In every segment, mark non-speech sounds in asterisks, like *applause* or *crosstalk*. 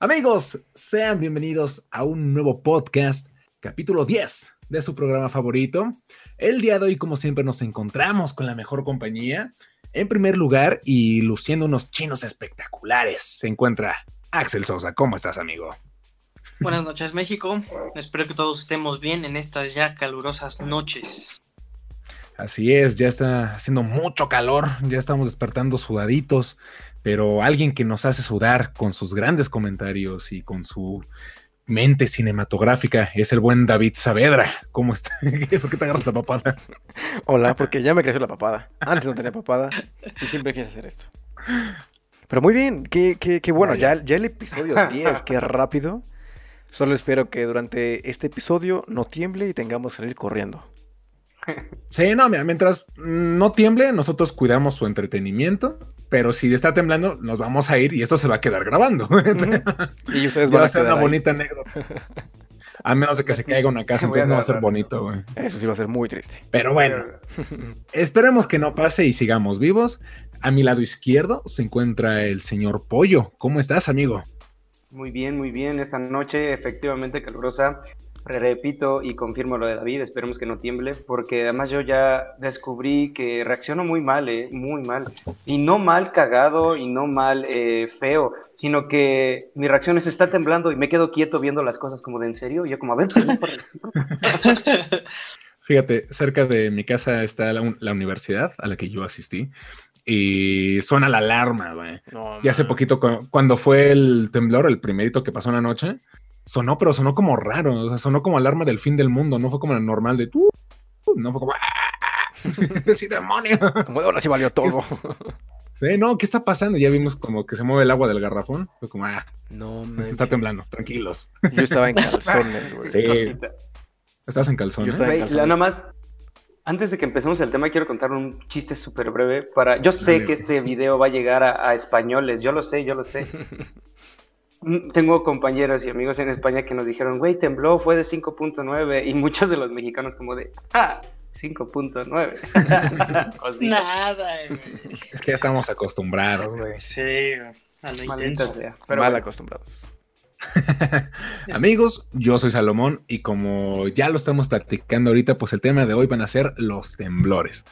Amigos, sean bienvenidos a un nuevo podcast, capítulo 10 de su programa favorito. El día de hoy, como siempre, nos encontramos con la mejor compañía. En primer lugar, y luciendo unos chinos espectaculares, se encuentra Axel Sosa. ¿Cómo estás, amigo? Buenas noches, México. Espero que todos estemos bien en estas ya calurosas noches. Así es, ya está haciendo mucho calor, ya estamos despertando sudaditos, pero alguien que nos hace sudar con sus grandes comentarios y con su mente cinematográfica es el buen David Saavedra. ¿Cómo está? *laughs* ¿Por qué te agarras la papada? Hola, porque ya me creció la papada. Antes no tenía papada y siempre quise hacer esto. Pero muy bien, qué, qué, bueno, ya, ya el episodio 10, qué rápido. Solo espero que durante este episodio no tiemble y tengamos que salir corriendo. Sí, no, mientras no tiemble, nosotros cuidamos su entretenimiento pero si está temblando, nos vamos a ir y esto se va a quedar grabando. *laughs* y ustedes van a, ser una bonita anécdota. A menos de que se *laughs* caiga una casa, entonces no va a ser bonito, güey. Eso sí va a ser muy triste. Pero bueno, *laughs* esperemos que no pase y sigamos vivos. A mi lado izquierdo se encuentra el señor Pollo. ¿Cómo estás, amigo? Muy bien, muy bien. Esta noche efectivamente calurosa repito y confirmo lo de David, esperemos que no tiemble, porque además yo ya descubrí que reacciono muy mal, eh, muy mal. Y no mal cagado y no mal eh, feo, sino que mi reacción es está temblando y me quedo quieto viendo las cosas como de en serio. Y yo como, a ver, *laughs* Fíjate, cerca de mi casa está la, universidad a la que yo asistí y suena la alarma, güey. y hace poquito, cuando fue el temblor, el primerito que pasó en la noche, sonó, pero sonó como raro, o sea, sonó como alarma del fin del mundo, no fue como el normal de tú, no fue como, ¡ah! *laughs* ¡Sí, demonio! Como ahora sí valió todo. Sí, no, ¿qué está pasando? Ya vimos como que se mueve el agua del garrafón. Fue como, ah, no, *laughs* me está temblando, tranquilos. Yo estaba en *laughs* calzones, güey. Sí. ¿Estás en calzones? Yo estaba Nada más, antes de que empecemos el tema, quiero contar un chiste súper breve para... Yo sé que este video va a llegar a españoles, yo lo sé, yo lo sé. Mm, tengo compañeros y amigos en España que nos dijeron, güey, tembló, fue de 5.9 y muchos de los mexicanos como de, ah, *laughs* 5.9. Nada, güey. Es que ya estamos acostumbrados, güey. Sí, a lo intenso. pero mal acostumbrados. *laughs* Amigos, yo soy Salomón y como ya lo estamos platicando ahorita, pues el tema de hoy van a ser los temblores.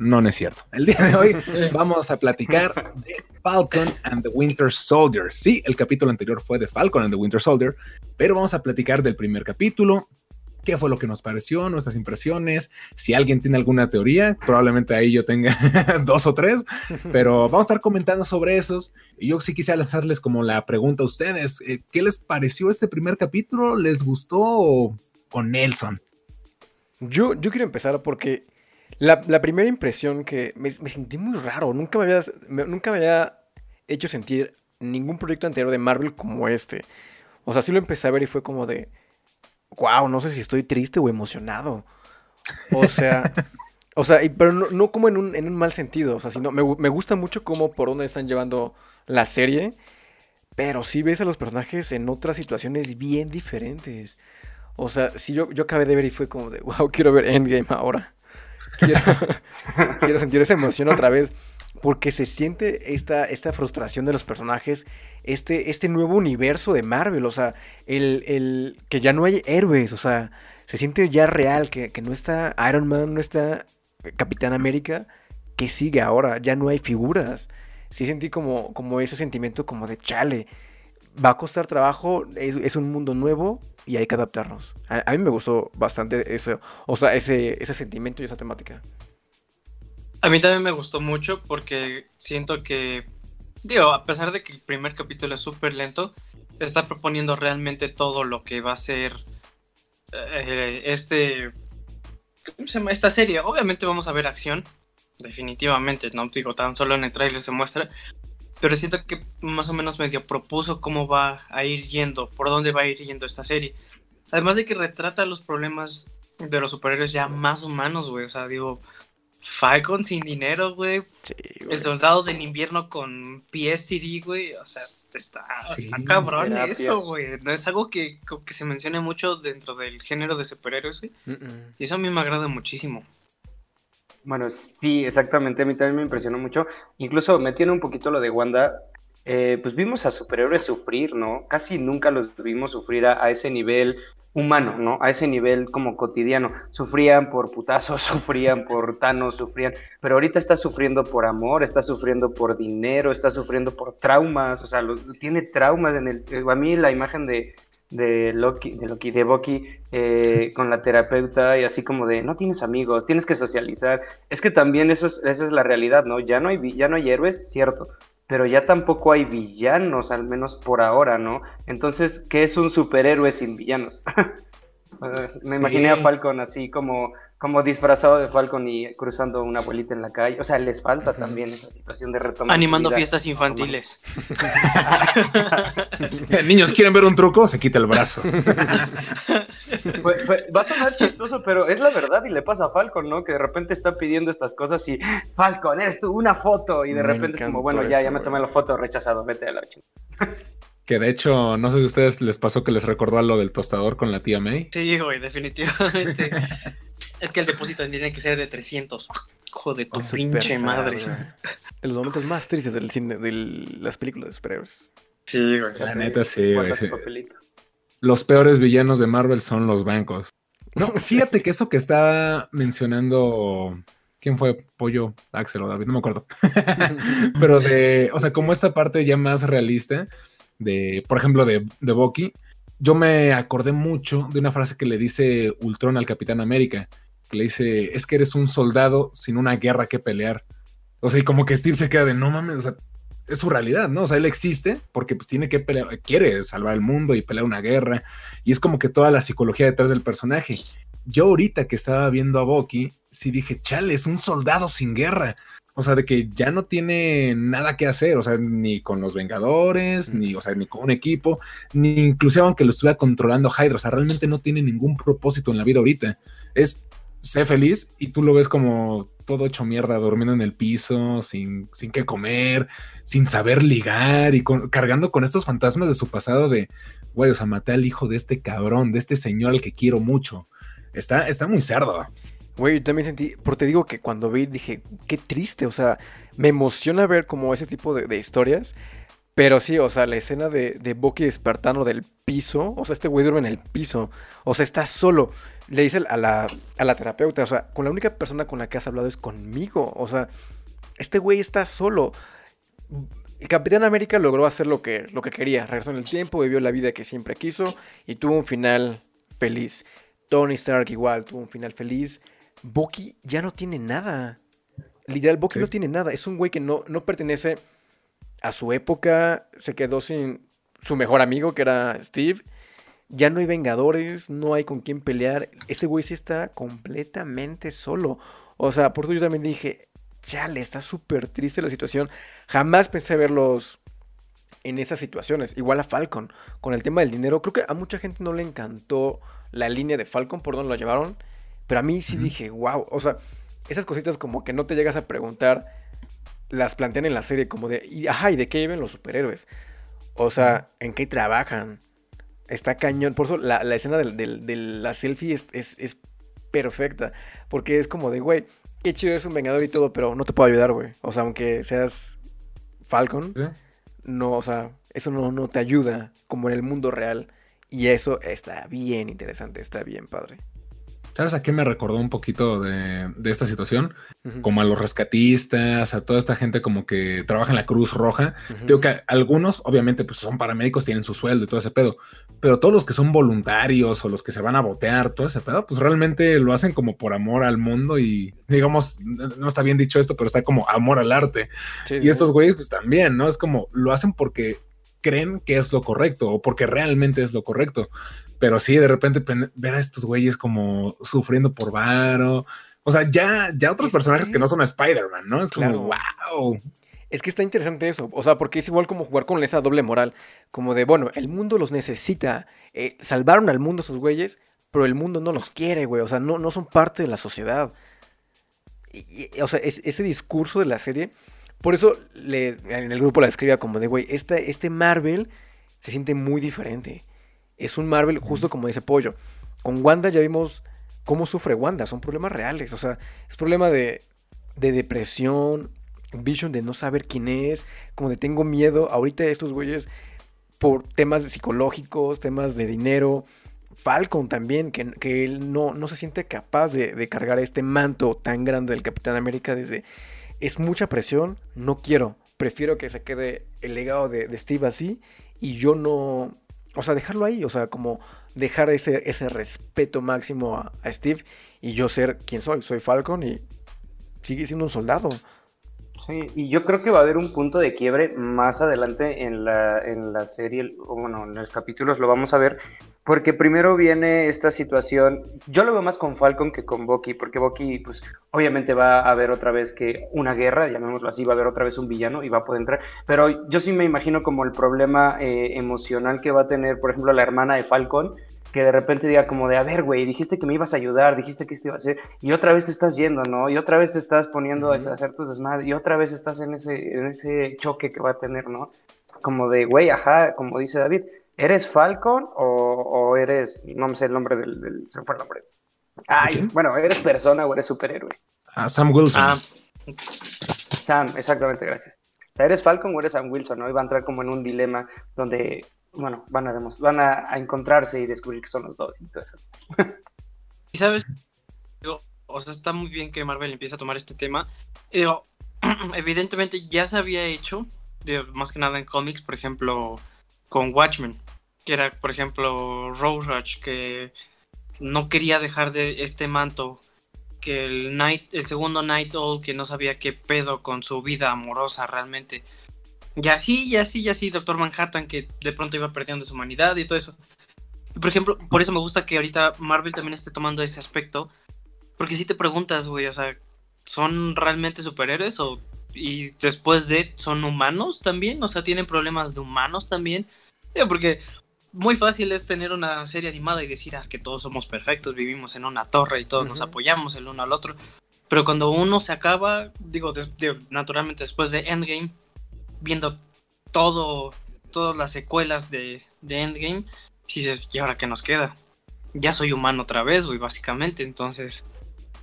No, no es cierto. El día de hoy *laughs* vamos a platicar de Falcon and the Winter Soldier. Sí, el capítulo anterior fue de Falcon and the Winter Soldier, pero vamos a platicar del primer capítulo, qué fue lo que nos pareció, nuestras impresiones. Si alguien tiene alguna teoría, probablemente ahí yo tenga *laughs* dos o tres, pero vamos a estar comentando sobre esos. Y yo sí quisiera lanzarles como la pregunta a ustedes, eh, ¿qué les pareció este primer capítulo? ¿Les gustó o, Nelson? Yo, yo quiero empezar porque la, primera impresión que me, sentí muy raro. Nunca me, había, nunca me había hecho sentir ningún proyecto anterior de Marvel como este. O sea, sí lo empecé a ver y fue como de. Wow, no sé si estoy triste o emocionado. O sea. *laughs* o sea, pero no, como en un, en un, mal sentido. O sea, sino me, me gusta mucho cómo por dónde están llevando la serie. Pero sí ves a los personajes en otras situaciones bien diferentes. O sea, sí yo, yo acabé de ver y fue como de, wow, quiero ver Endgame ahora. *laughs* quiero, sentir esa emoción otra vez. Porque se siente esta, esta frustración de los personajes, este, este nuevo universo de Marvel, o sea, el, que ya no hay héroes, o sea, se siente ya real, que, no está Iron Man, no está Capitán América, que sigue ahora, ya no hay figuras. Sí sentí como, como ese sentimiento como de chale, va a costar trabajo, es un mundo nuevo, y hay que adaptarnos. A, mí me gustó bastante eso, o sea, ese, ese sentimiento y esa temática. A mí también me gustó mucho porque siento que, digo, a pesar de que el primer capítulo es súper lento, está proponiendo realmente todo lo que va a ser eh, este, ¿cómo se llama? Esta serie. Obviamente vamos a ver acción, definitivamente, no digo, tan solo en el trailer se muestra, pero siento que más o menos medio propuso cómo va a ir yendo, por dónde va a ir yendo esta serie. Además de que retrata los problemas de los superhéroes ya más humanos, güey. O sea, digo, Falcon sin dinero, güey. el soldado del invierno con PSTD, güey. O sea, está, cabrón eso, güey. No es algo que, que, se mencione mucho dentro del género de superhéroes, güey. Y eso a mí me agrada muchísimo. Bueno, sí, exactamente. A mí también me impresionó mucho. Incluso me tiene un poquito lo de Wanda. eh, pues vimos a superhéroes sufrir, ¿no? Casi nunca los vimos sufrir a, ese nivel humano, ¿no? A ese nivel como cotidiano. Sufrían por putazos, *laughs* sufrían por Thanos, sufrían, pero ahorita está sufriendo por amor, está sufriendo por dinero, está sufriendo por traumas, o sea, tiene traumas en el... A mí la imagen de, de Loki, de Loki, de Bucky, eh, con la terapeuta y así como de, no tienes amigos, tienes que socializar. Es que también eso es, esa es la realidad, ¿no? Ya no hay, ya no hay héroes, cierto, pero ya tampoco hay villanos, al menos por ahora, ¿no? Entonces, ¿qué es un superhéroe sin villanos? *laughs* Me sí. imaginé a Falcon así como, como disfrazado de Falcon y cruzando una abuelita en la calle. O sea, les falta también esa situación de retomar. Animando fiestas infantiles. *laughs* Niños, ¿quieren ver un truco? Se quita el brazo. *laughs* pues, pues, va a sonar chistoso, pero es la verdad y le pasa a Falcon, ¿no? Que de repente está pidiendo estas cosas y Falcon, eres tú, una foto. Y de me repente es como, bueno, ya, ya me tomé la foto, rechazado, vete a la chingada. *laughs* Que de hecho, no sé si a ustedes les pasó que les recordó a lo del tostador con la tía May. Sí, güey, definitivamente. *laughs* es que el depósito tiene que ser de 300. Hijo de tu oh, pinche madre. En los momentos más tristes del cine, de las películas de superhéroes. Sí, güey. La neta, sí, güey. Sí. Los peores villanos de Marvel son los bancos. No, *laughs* fíjate que eso que está mencionando. ¿Quién fue? Pollo, Axel o David, no me acuerdo. *laughs* Pero de, o sea, como esta parte ya más realista, de, por ejemplo, de, de Bucky, yo me acordé mucho de una frase que le dice Ultron al Capitán América, que le dice, es que eres un soldado sin una guerra que pelear. O sea, y como que Steve se queda de, no mames, o sea, es su realidad, ¿no? O sea, él existe porque pues tiene que pelear, quiere salvar el mundo y pelear una guerra, y es como que toda la psicología detrás del personaje. Yo ahorita que estaba viendo a Bucky, sí dije, chale, es un soldado sin guerra. O sea, de que ya no tiene nada que hacer, o sea, ni con los Vengadores, ni, o sea, ni con un equipo, ni inclusive aunque lo estuviera controlando Hydra, o sea, realmente no tiene ningún propósito en la vida ahorita. Es sé feliz y tú lo ves como todo hecho mierda, durmiendo en el piso, sin, sin qué comer, sin saber ligar y con, cargando con estos fantasmas de su pasado de, güey, o sea, maté al hijo de este cabrón, de este señor al que quiero mucho. Está, está muy cerdo. Güey, yo también sentí, porque te digo que cuando vi dije, qué triste, o sea, me emociona ver como ese tipo de, de historias, pero sí, o sea, la escena de, de Bucky despertando del piso, o sea, este güey duerme en el piso, o sea, está solo, le dice a la, a la terapeuta, o sea, con la única persona con la que has hablado es conmigo, o sea, este güey está solo. El Capitán América logró hacer lo que, lo que quería, regresó en el tiempo, vivió la vida que siempre quiso y tuvo un final feliz. Tony Stark igual tuvo un final feliz. Bucky ya no tiene nada. Literal, Bucky sí. no tiene nada. Es un güey que no, no pertenece a su época. Se quedó sin su mejor amigo, que era Steve. Ya no hay vengadores, no hay con quién pelear. Ese güey sí está completamente solo. O sea, por eso yo también dije, chale, está súper triste la situación. Jamás pensé verlos en esas situaciones. Igual a Falcon, con el tema del dinero. Creo que a mucha gente no le encantó la línea de Falcon, por donde lo llevaron. Pero a mí sí uh -huh. dije, wow, o sea, esas cositas como que no te llegas a preguntar, las plantean en la serie como de, y, ajá, ¿y de qué viven los superhéroes? O sea. ¿en qué trabajan? Está cañón. Por eso la, la escena de, de, de, la selfie es, es, es, perfecta. Porque es como de, güey, qué chido eres un vengador y todo, pero no te puedo ayudar, güey. O sea, aunque seas Falcon, ¿Sí? no, o sea, eso no, no te ayuda como en el mundo real. Y eso está bien interesante, está bien padre. ¿Sabes a qué me recordó un poquito de, de esta situación? Uh -huh. Como a los rescatistas, a toda esta gente como que trabaja en la Cruz Roja. Uh -huh. Digo que algunos, obviamente, pues son paramédicos, tienen su sueldo y todo ese pedo. Pero todos los que son voluntarios o los que se van a botear, todo ese pedo, pues realmente lo hacen como por amor al mundo y, digamos, no está bien dicho esto, pero está como amor al arte. Sí, y sí. estos güeyes, pues también, ¿no? Es como lo hacen porque creen que es lo correcto o porque realmente es lo correcto. Pero sí, de repente ver a estos güeyes como sufriendo por varo. O sea, ya, ya otros es personajes que... que no son Spider-Man, ¿no? Es claro. como, wow. Es que está interesante eso, o sea, porque es igual como jugar con esa doble moral, como de, bueno, el mundo los necesita, eh, salvaron al mundo esos güeyes, pero el mundo no los quiere, güey, o sea, no, no son parte de la sociedad. Y, y, o sea, es, ese discurso de la serie, por eso le, en el grupo la escribía como de, güey, este, este Marvel se siente muy diferente es un Marvel justo como dice Pollo. Con Wanda ya vimos cómo sufre Wanda, son problemas reales, o sea, es problema de, de depresión, Vision de no saber quién es, como de tengo miedo. Ahorita estos güeyes, por temas psicológicos, temas de dinero, Falcon también, que, que él no, no, se siente capaz de, de, cargar este manto tan grande del Capitán América desde... Es mucha presión, no quiero, prefiero que se quede el legado de, de Steve así y yo no... O sea, dejarlo ahí, o sea, como dejar ese, ese respeto máximo a, Steve y yo ser quien soy, soy Falcon y sigue siendo un soldado. Sí, y yo creo que va a haber un punto de quiebre más adelante en la, en la serie, o bueno, en los capítulos lo vamos a ver, porque primero viene esta situación, yo lo veo más con Falcon que con Bucky, porque Bucky, pues, obviamente va a haber otra vez que una guerra, llamémoslo así, va a haber otra vez un villano y va a poder entrar, pero yo sí me imagino como el problema eh, emocional que va a tener, por ejemplo, la hermana de Falcon, que de repente diga como de, a ver, güey, dijiste que me ibas a ayudar, dijiste que esto iba a hacer, y otra vez te estás yendo, ¿no? Y otra vez te estás poniendo uh -huh. a hacer tus desmadres, y otra vez estás en ese, en ese choque que va a tener, ¿no? Como de, güey, ajá, como dice David, ¿eres Falcon o, o eres, no me sé el nombre del, del, se me fue el nombre. Ay, bueno, ¿eres persona o eres superhéroe? Ah, Sam Wilson. Ah. Sam, exactamente, gracias. O sea, ¿eres Falcon o eres Sam Wilson, no? Y va a entrar como en un dilema donde bueno, van a, van a, a, encontrarse y descubrir que son los dos y todo eso. y sabes, yo, o sea, está muy bien que Marvel empiece a tomar este tema, pero *clears throat* evidentemente ya se había hecho, de, más que nada en cómics, por ejemplo, con Watchmen, que era, por ejemplo, Rose Rush, que no quería dejar de este manto, que el, Night, el segundo Night Owl, que no sabía qué pedo con su vida amorosa realmente, y así, y así, y así, Doctor Manhattan, que de pronto iba perdiendo su humanidad y todo eso. Por ejemplo, por eso me gusta que ahorita Marvel también esté tomando ese aspecto. Porque si te preguntas, güey, o sea, ¿son realmente superhéroes? O, y después de, ¿son humanos también? O sea, ¿tienen problemas de humanos también? Porque muy fácil es tener una serie animada y decir, ah, es que todos somos perfectos, vivimos en una torre y todos uh -huh. nos apoyamos el uno al otro. Pero cuando uno se acaba, digo, de, de, naturalmente después de Endgame, viendo todo, todas las secuelas de, de Endgame, si dices, ¿y ahora qué nos queda? Ya soy humano otra vez, güey, básicamente, entonces...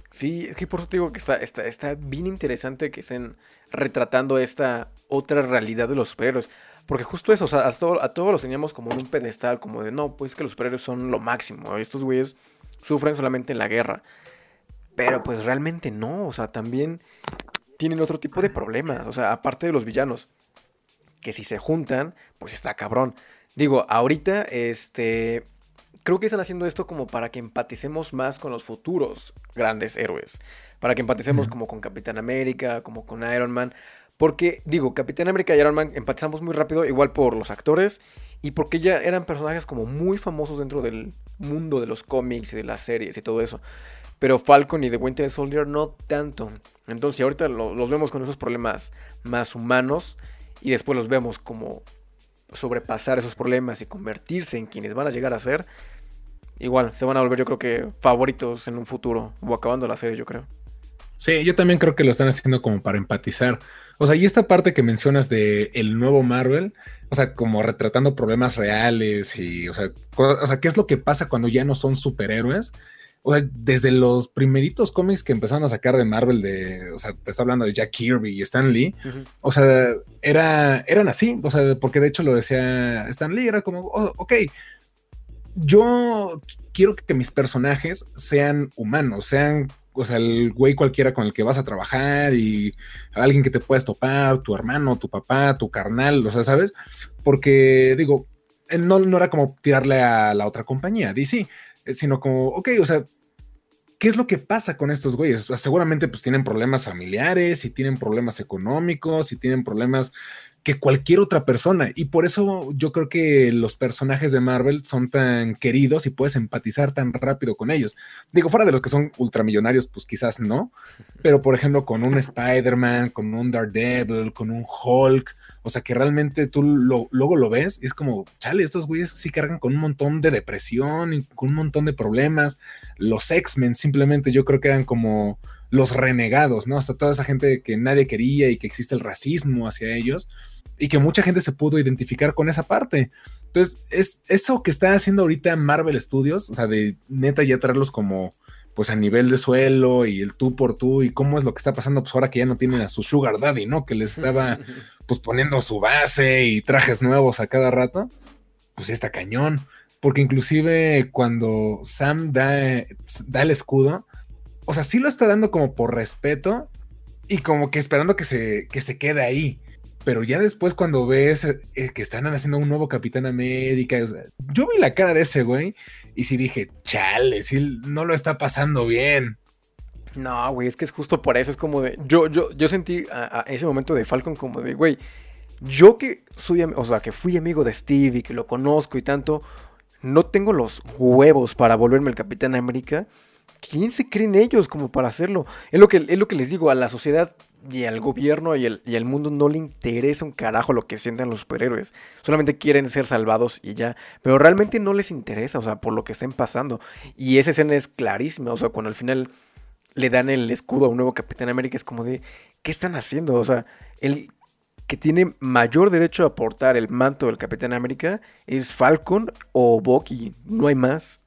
Sí, es que por eso te digo que está, está, está bien interesante que estén retratando esta otra realidad de los superhéroes. Porque justo eso, o sea, a, todo, a todos los teníamos como en un pedestal, como de, no, pues es que los superhéroes son lo máximo. Estos güeyes sufren solamente en la guerra. Pero pues realmente no, o sea, también tienen otro tipo de problemas. O sea, aparte de los villanos que si se juntan, pues está cabrón. Digo, ahorita, este, creo que están haciendo esto como para que empaticemos más con los futuros grandes héroes. Para que empaticemos como con Capitán América, como con Iron Man. Porque, digo, Capitán América y Iron Man empatizamos muy rápido, igual por los actores y porque ya eran personajes como muy famosos dentro del mundo de los cómics y de las series y todo eso. Pero Falcon y The Winter Soldier no tanto. Entonces, ahorita lo, los vemos con esos problemas más humanos y después los vemos como sobrepasar esos problemas y convertirse en quienes van a llegar a ser, igual se van a volver yo creo que favoritos en un futuro o acabando la serie yo creo. Sí, yo también creo que lo están haciendo como para empatizar. O sea, y esta parte que mencionas de el nuevo Marvel, o sea, como retratando problemas reales y, o sea, o sea, ¿qué es lo que pasa cuando ya no son superhéroes? O sea, desde los primeritos cómics que empezaron a sacar de Marvel, de, o sea, te está hablando de Jack Kirby y Stan Lee, uh -huh. o sea, era, eran así, o sea, porque de hecho lo decía Stan Lee, era como, oh, ok, yo quiero que mis personajes sean humanos, sean, o sea, el güey cualquiera con el que vas a trabajar y alguien que te puedas topar, tu hermano, tu papá, tu carnal, o sea, ¿sabes? Porque, digo, no, no era como tirarle a la otra compañía, DC, sino como, ok, o sea, ¿qué es lo que pasa con estos güeyes? Seguramente pues tienen problemas familiares y tienen problemas económicos y tienen problemas que cualquier otra persona. Y por eso yo creo que los personajes de Marvel son tan queridos y puedes empatizar tan rápido con ellos. Digo, fuera de los que son ultramillonarios, pues quizás no. Pero por ejemplo, con un Spider-Man, con un Daredevil, con un Hulk. O sea, que realmente tú lo, luego lo ves y es como, chale, estos güeyes sí cargan con un montón de depresión y con un montón de problemas. Los X-Men simplemente yo creo que eran como los renegados, ¿no? Hasta toda esa gente que nadie quería y que existe el racismo hacia ellos y que mucha gente se pudo identificar con esa parte. Entonces, es eso que está haciendo ahorita Marvel Studios, o sea, de neta ya traerlos como pues a nivel de suelo y el tú por tú y cómo es lo que está pasando pues ahora que ya no tienen a su sugar daddy, ¿no? Que les estaba *laughs* pues poniendo su base y trajes nuevos a cada rato, pues está cañón. Porque inclusive cuando Sam da, da el escudo, o sea, sí lo está dando como por respeto y como que esperando que se, que se quede ahí. Pero ya después cuando ves eh, que están haciendo un nuevo Capitán América, yo vi la cara de ese güey y sí dije, chale, sí no lo está pasando bien. No, güey, es que es justo por eso, es como de, yo, yo, yo sentí a, ese momento de Falcon como de, güey, yo que soy, o sea, que fui amigo de Steve y que lo conozco y tanto, no tengo los huevos para volverme el Capitán América. ¿Quién se creen ellos como para hacerlo? Es lo que, es lo que les digo, a la sociedad y al gobierno y el, y al mundo no le interesa un carajo lo que sientan los superhéroes. Solamente quieren ser salvados y ya. Pero realmente no les interesa, o sea, por lo que estén pasando. Y esa escena es clarísima, o sea, cuando al final le dan el escudo a un nuevo Capitán América, es como de, ¿qué están haciendo? O sea, el que tiene mayor derecho a portar el manto del Capitán América es Falcon o Bucky, no hay más.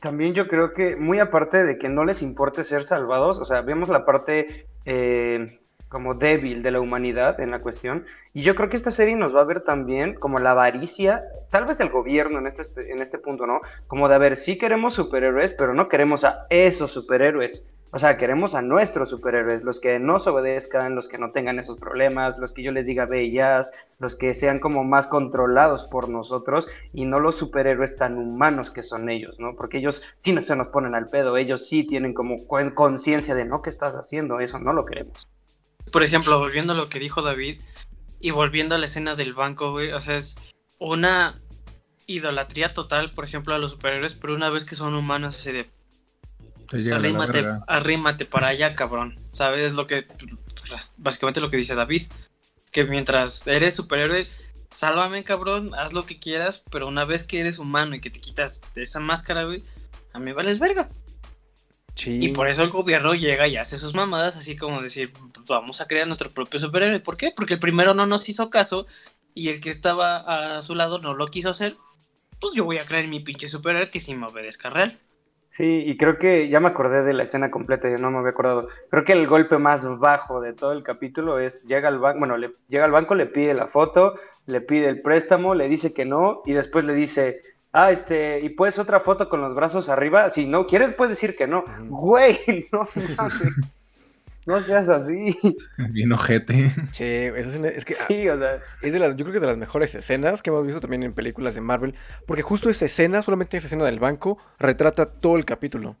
También yo creo que, muy aparte de que no les importe ser salvados, o sea, vemos la parte eh, como débil de la humanidad en la cuestión, y yo creo que esta serie nos va a ver también como la avaricia, tal vez del gobierno en este, en este punto, ¿no? Como de, a ver, sí queremos superhéroes, pero no queremos a esos superhéroes. O sea, queremos a nuestros superhéroes, los que nos obedezcan, los que no tengan esos problemas, los que yo les diga bellas, los que sean como más controlados por nosotros y no los superhéroes tan humanos que son ellos, ¿no? Porque ellos sí no se nos ponen al pedo, ellos sí tienen como conciencia de no, ¿qué estás haciendo? Eso no lo queremos. Por ejemplo, volviendo a lo que dijo David y volviendo a la escena del banco, güey, o sea, es una idolatría total, por ejemplo, a los superhéroes, pero una vez que son humanos, así de Arrímate, arrímate para allá, cabrón. ¿Sabes lo que básicamente lo que dice David? Que mientras eres superhéroe, sálvame, cabrón, haz lo que quieras, pero una vez que eres humano y que te quitas de esa máscara, güey, a mí vales verga. Y por eso el gobierno llega y hace sus mamadas, así como decir, vamos a crear nuestro propio superhéroe. ¿Por qué? Porque el primero no nos hizo caso y el que estaba a su lado no lo quiso hacer. Pues yo voy a crear mi pinche superhéroe que sí me obedezca real. Sí, y creo que ya me acordé de la escena completa, ya no me había acordado. Creo que el golpe más bajo de todo el capítulo es, llega al banco, bueno, le, llega al banco, le pide la foto, le pide el préstamo, le dice que no, y después le dice, ah, este, y puedes otra foto con los brazos arriba, si no quieres puedes decir que no. Güey, *laughs* no mames. No seas así. *laughs* Bien ojete. Sí, es, que. Sí, o sea. Es de las, yo creo que es de las mejores escenas que hemos visto también en películas de Marvel. Porque justo esa escena, solamente esa escena del banco, retrata todo el capítulo.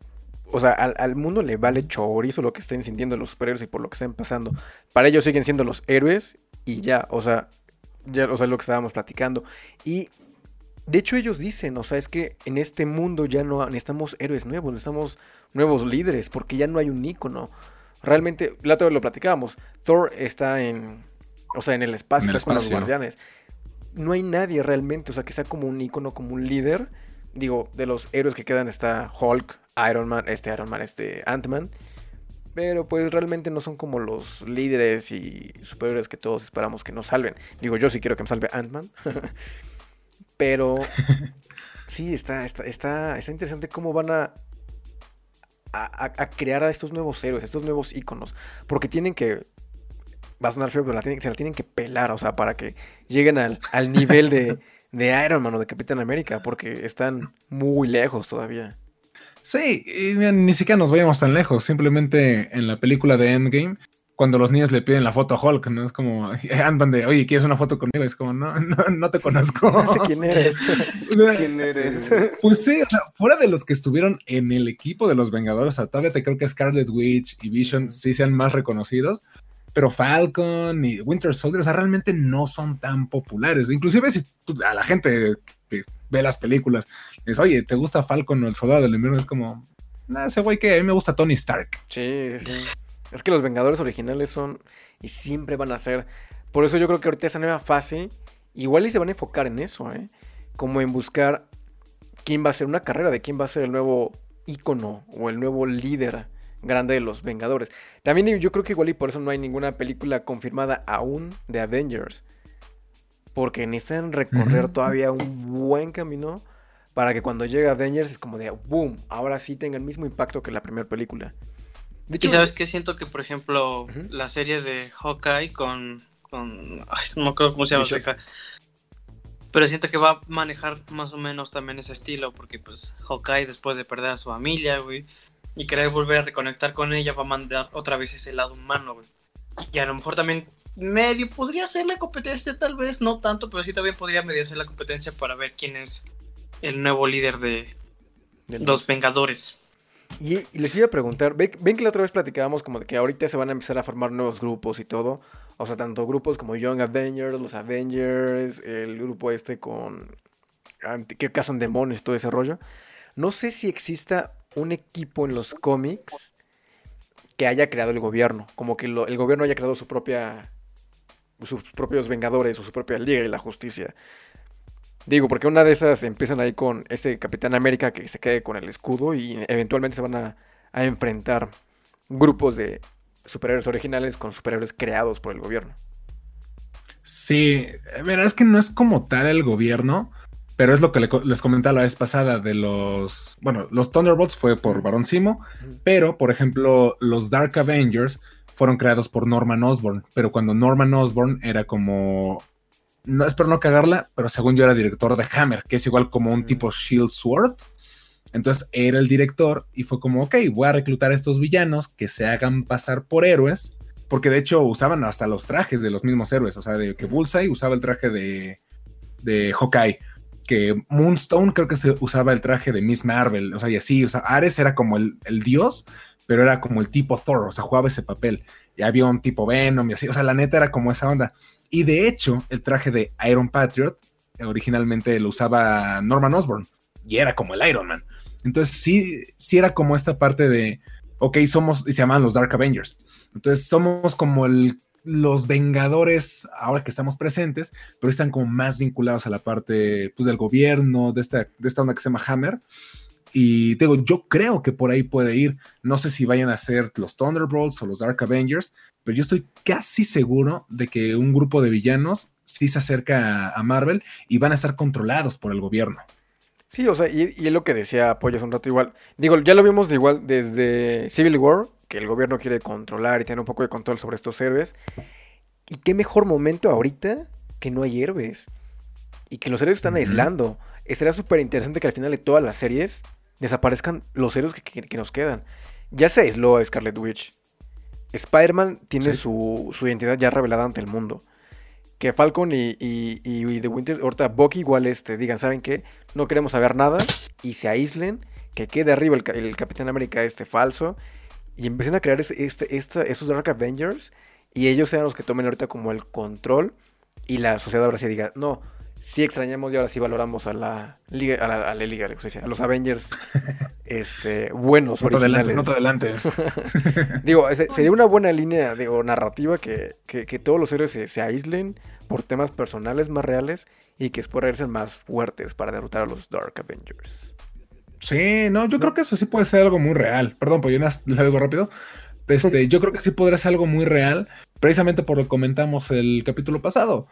O sea, al, mundo le vale chorizo lo que estén sintiendo los superhéroes y por lo que estén pasando. Para ellos siguen siendo los héroes y ya, o sea, ya, o sea, lo que estábamos platicando. Y de hecho ellos dicen, o sea, es que en este mundo ya no necesitamos héroes nuevos, necesitamos nuevos líderes, porque ya no hay un ícono realmente, la otra vez lo platicábamos, Thor está en, o sea, en el espacio, con los guardianes. No hay nadie realmente, o sea, que sea como un icono, como un líder. Digo, de los héroes que quedan está Hulk, Iron Man, este Iron Man, este Ant-Man. Pero pues realmente no son como los líderes y superiores que todos esperamos que nos salven. Digo, yo sí quiero que me salve Ant-Man. *laughs* Pero *laughs* sí, está, está, está, está interesante cómo van a a, crear a estos nuevos héroes, estos nuevos iconos. Porque tienen que. Va a sonar feo, pero se la tienen que pelar, o sea, para que lleguen al, nivel de, *laughs* de Iron Man o de Capitán América, porque están muy lejos todavía. Sí, y ni siquiera nos vayamos tan lejos. Simplemente en la película de Endgame cuando los niños le piden la foto a Hulk, ¿no? Es como, *laughs* andan de, oye, ¿quieres una foto conmigo? Es como, no, no, no te conozco. No sé quién eres. *laughs* ¿Quién eres? Pues sí, o sea, fuera de los que estuvieron en el equipo de los Vengadores, o sea, todavía te creo que Scarlet Witch y Vision sí sean más reconocidos, pero Falcon y Winter Soldier, o sea, realmente no son tan populares. Inclusive si a la gente que ve las películas, es, oye, ¿te gusta Falcon o el Soldado del Invierno? Es como, nah, ese güey que a mí me gusta Tony Stark. Sí, sí. Es que los Vengadores originales son y siempre van a ser. Por eso yo creo que ahorita esa nueva fase, igual y se van a enfocar en eso, ¿eh? Como en buscar quién va a ser una carrera de quién va a ser el nuevo ícono o el nuevo líder grande de los Vengadores. También yo creo que igual y por eso no hay ninguna película confirmada aún de Avengers. Porque necesitan recorrer todavía un buen camino para que cuando llegue Avengers es como de boom, ahora sí tenga el mismo impacto que la primera película. De hecho, y sabes que siento que, por ejemplo, la serie de Hawkeye con. con ay, no me acuerdo cómo se llama. Pero siento que va a manejar más o menos también ese estilo, porque pues Hawkeye después de perder a su familia, güey, y querer volver a reconectar con ella, va a mandar otra vez ese lado humano, güey. Y a lo mejor también medio podría ser la competencia, tal vez, no tanto, pero sí también podría medio ser la competencia para ver quién es el nuevo líder de, los Vengadores. Y, les iba a preguntar, ven, que la otra vez platicábamos como de que ahorita se van a empezar a formar nuevos grupos y todo. O sea, tanto grupos como Young Avengers, los Avengers, el grupo este con... que cazan demonios, todo ese rollo. No sé si exista un equipo en los cómics que haya creado el gobierno. Como que el gobierno haya creado su propia... sus propios Vengadores o su propia Liga y la Justicia. Digo, porque una de esas empiezan ahí con este Capitán América que se quede con el escudo y eventualmente se van a, enfrentar grupos de superhéroes originales con superhéroes creados por el gobierno. Sí, verás que no es como tal el gobierno, pero es lo que les comentaba la vez pasada de los. Bueno, los Thunderbolts fue por Baron Simo, pero por ejemplo, los Dark Avengers fueron creados por Norman Osborn, pero cuando Norman Osborn era como no espero no cagarla, pero según yo era director de Hammer, que es igual como un tipo Shield Sword. Entonces era el director y fue como, ok, voy a reclutar a estos villanos que se hagan pasar por héroes, porque de hecho usaban hasta los trajes de los mismos héroes, o sea, de que Bullseye usaba el traje de, de Hawkeye, que Moonstone creo que se usaba el traje de Miss Marvel, o sea, y así, o sea, Ares era como el, el dios, pero era como el tipo Thor, o sea, jugaba ese papel. Y había un tipo Venom y así, o sea, la neta era como esa onda. Y de hecho, el traje de Iron Patriot originalmente lo usaba Norman Osborn y era como el Iron Man. Entonces sí, sí era como esta parte de, ok, somos, y se llaman los Dark Avengers. Entonces somos como los Vengadores ahora que estamos presentes, pero están como más vinculados a la parte pues, del gobierno, de esta, de esta onda que se llama Hammer. Y digo, yo creo que por ahí puede ir. No sé si vayan a ser los Thunderbolts o los Dark Avengers, pero yo estoy casi seguro de que un grupo de villanos sí se acerca a, Marvel y van a estar controlados por el gobierno. Sí, o sea, y, es lo que decía Apoyas un rato igual. Digo, ya lo vimos de igual desde Civil War, que el gobierno quiere controlar y tener un poco de control sobre estos héroes. Y qué mejor momento ahorita que no hay héroes. Y que los héroes están aislando. Estaría súper interesante que al final de todas las series desaparezcan los héroes que, nos quedan. Ya se aisló a Scarlet Witch. Spider-Man tiene su, identidad ya revelada ante el mundo. Que Falcon y, y, The Winter, ahorita Bucky igual este, digan, ¿saben qué? No queremos saber nada y se aíslen, que quede arriba el, Capitán América este falso y empiecen a crear este, este, esos Dark Avengers y ellos sean los que tomen ahorita como el control y la sociedad ahora sí diga, no, sí extrañamos y ahora sí valoramos a la Liga, a la, Liga a los Avengers *laughs* este, buenos. No te adelantes, no te adelantes. *laughs* Digo, sería una buena línea de, narrativa que, todos los héroes se, aíslen por temas personales más reales y que después regresen más fuertes para derrotar a los Dark Avengers. Sí, no, yo creo que eso sí puede ser algo muy real. Perdón, pues yo le digo rápido. Este, *laughs* yo creo que sí podría ser algo muy real, precisamente por lo que comentamos el capítulo pasado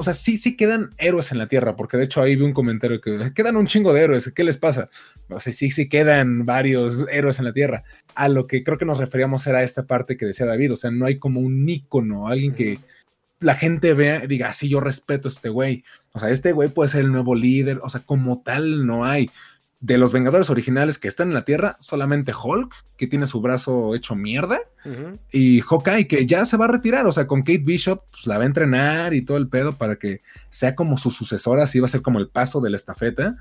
o sea, sí, sí quedan héroes en la Tierra, porque de hecho ahí vi un comentario que quedan un chingo de héroes, ¿qué les pasa? O sea, sí, sí quedan varios héroes en la Tierra. A lo que creo que nos referíamos era esta parte que decía David, o sea, no hay como un ícono, alguien que la gente vea y diga, ah, sí, yo respeto a este güey. O sea, este güey puede ser el nuevo líder, o sea, como tal no hay de los Vengadores originales que están en la Tierra, solamente Hulk, que tiene su brazo hecho mierda, y Hawkeye, que ya se va a retirar, o sea, con Kate Bishop, pues la va a entrenar y todo el pedo para que sea como su sucesora, así va a ser como el paso de la estafeta,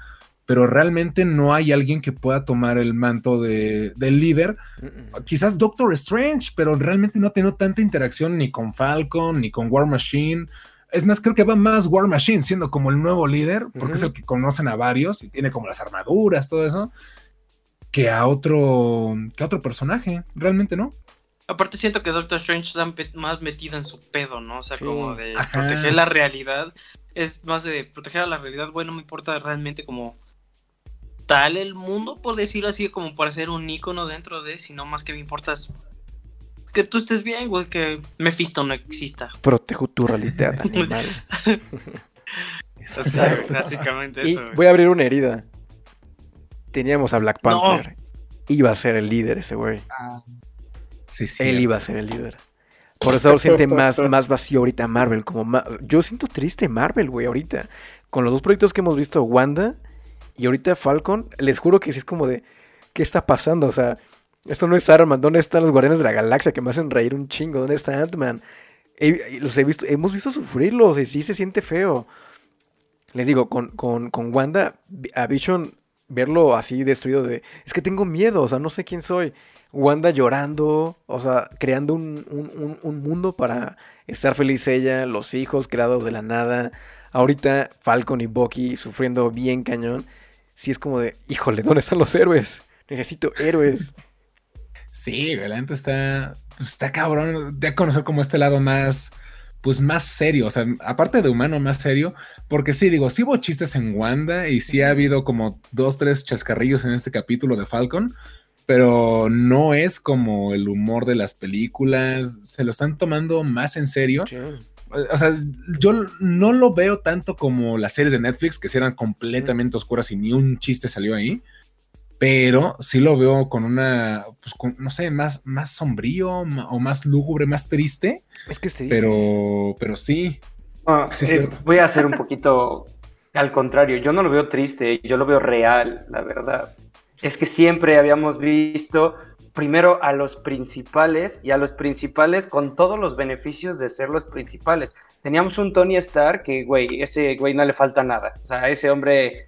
pero realmente no hay alguien que pueda tomar el manto de, del líder. Quizás Doctor Strange, pero realmente no ha tenido tanta interacción ni con Falcon, ni con War Machine. Es más, creo que va más War Machine siendo como el nuevo líder, porque es el que conocen a varios y tiene como las armaduras, todo eso, que a otro, que a otro personaje, realmente no. Aparte siento que Doctor Strange está más metido en su pedo, ¿no? O sea, como de proteger la realidad. Es más de proteger a la realidad, bueno, no me importa realmente como tal el mundo, por decirlo así, como para ser un ícono dentro de, sino más que me importa que tú estés bien, güey, que Mephisto no exista. Protejo tu realidad, *laughs* animal. básicamente eso. voy a abrir una herida. teníamos a Black Panther. Iba a ser el líder ese güey. Ah, sí, sí. Él iba a ser el líder. Por eso siente más, *laughs* más vacío ahorita Marvel. Como ma- Yo siento triste Marvel, güey, ahorita. Con los dos proyectos que hemos visto, Wanda y ahorita Falcon, les juro que sí es como de, ¿qué está pasando? O sea, esto no es Iron Man, ¿dónde están los Guardianes de la Galaxia que me hacen reír un chingo? ¿Dónde está Ant-Man? He- los he visto, hemos visto sufrirlos y sí se siente feo. Les digo, con, con, con Wanda, a Vision, verlo así destruido de, es que tengo miedo, o sea, no sé quién soy. Wanda llorando, o sea, creando un, un- un- un mundo para estar feliz ella, los hijos creados de la nada. Ahorita Falcon y Bucky sufriendo bien cañón. Sí es como de, híjole, ¿dónde están los héroes? Necesito héroes. *laughs* Sí, güey, la neta está, pues, está cabrón de conocer como este lado más, pues más serio, o sea, aparte de humano, más serio, porque sí, digo, sí hubo chistes en Wanda y sí ha habido como dos, tres chascarrillos en este capítulo de Falcon, pero no es como el humor de las películas, se lo están tomando más en serio. O sea, yo no lo veo tanto como las series de Netflix, que eran completamente oscuras y ni un chiste salió ahí. Pero sí lo veo con una, pues con, no sé, más, más sombrío ma- o más lúgubre, más triste. Es que este Pero, pero sí. Ah, Sí, es eh, voy a hacer un poquito al contrario. Yo no lo veo triste, yo lo veo real, la verdad. Es que siempre habíamos visto primero a los principales y a los principales con todos los beneficios de ser los principales. Teníamos un Tony Stark que, güey, ese güey no le falta nada. O sea, ese hombre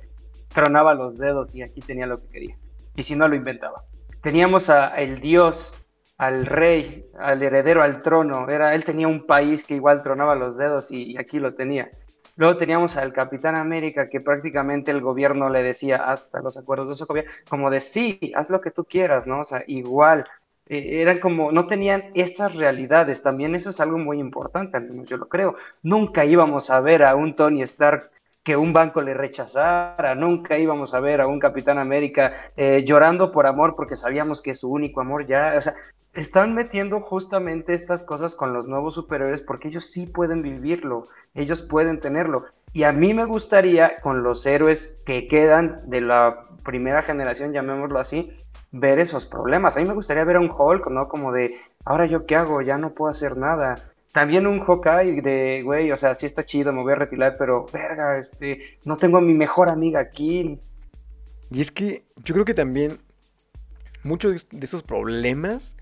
tronaba los dedos y aquí tenía lo que quería. Y si no, lo inventaba. Teníamos a el dios, al rey, al heredero al trono. Era, él tenía un país que igual tronaba los dedos y, aquí lo tenía. Luego teníamos al Capitán América que prácticamente el gobierno le decía hasta los acuerdos de Sokovia, como de sí, haz lo que tú quieras, ¿no? O sea, igual. Eh, eran como, no tenían estas realidades. También eso es algo muy importante, al menos yo lo creo. Nunca íbamos a ver a un Tony Stark que un banco le rechazara, nunca íbamos a ver a un Capitán América eh, llorando por amor porque sabíamos que su único amor ya, o sea, están metiendo justamente estas cosas con los nuevos superhéroes porque ellos sí pueden vivirlo, ellos pueden tenerlo. Y a mí me gustaría, con los héroes que quedan de la primera generación, llamémoslo así, ver esos problemas. A mí me gustaría ver a un Hulk, ¿no? Como de, ahora yo qué hago, ya no puedo hacer nada. También un Hawkeye de, güey, o sea, sí está chido, me voy a retirar, pero, verga, este, no tengo a mi mejor amiga aquí. Y es que yo creo que también muchos de esos problemas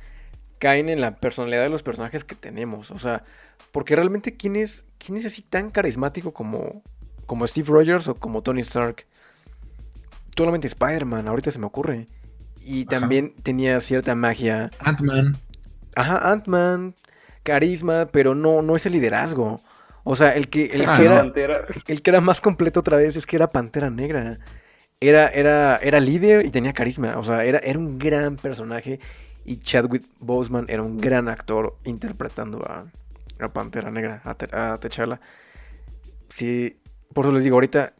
caen en la personalidad de los personajes que tenemos. O sea, porque realmente quién es, quién es así tan carismático como, como Steve Rogers o como Tony Stark. Solamente Spider-Man, ahorita se me ocurre. Y Ajá. también tenía cierta magia. Ant-Man. Ajá, Ant-Man, carisma, pero no, no ese liderazgo. O sea, el que, el Ah, que no. era, el que era más completo otra vez es que era Pantera Negra. Era, era, era líder y tenía carisma. O sea, era, era un gran personaje. Y Chadwick Boseman era un gran actor interpretando a, a Pantera Negra, a, Te- a T'Challa. Sí, por eso les digo, ahorita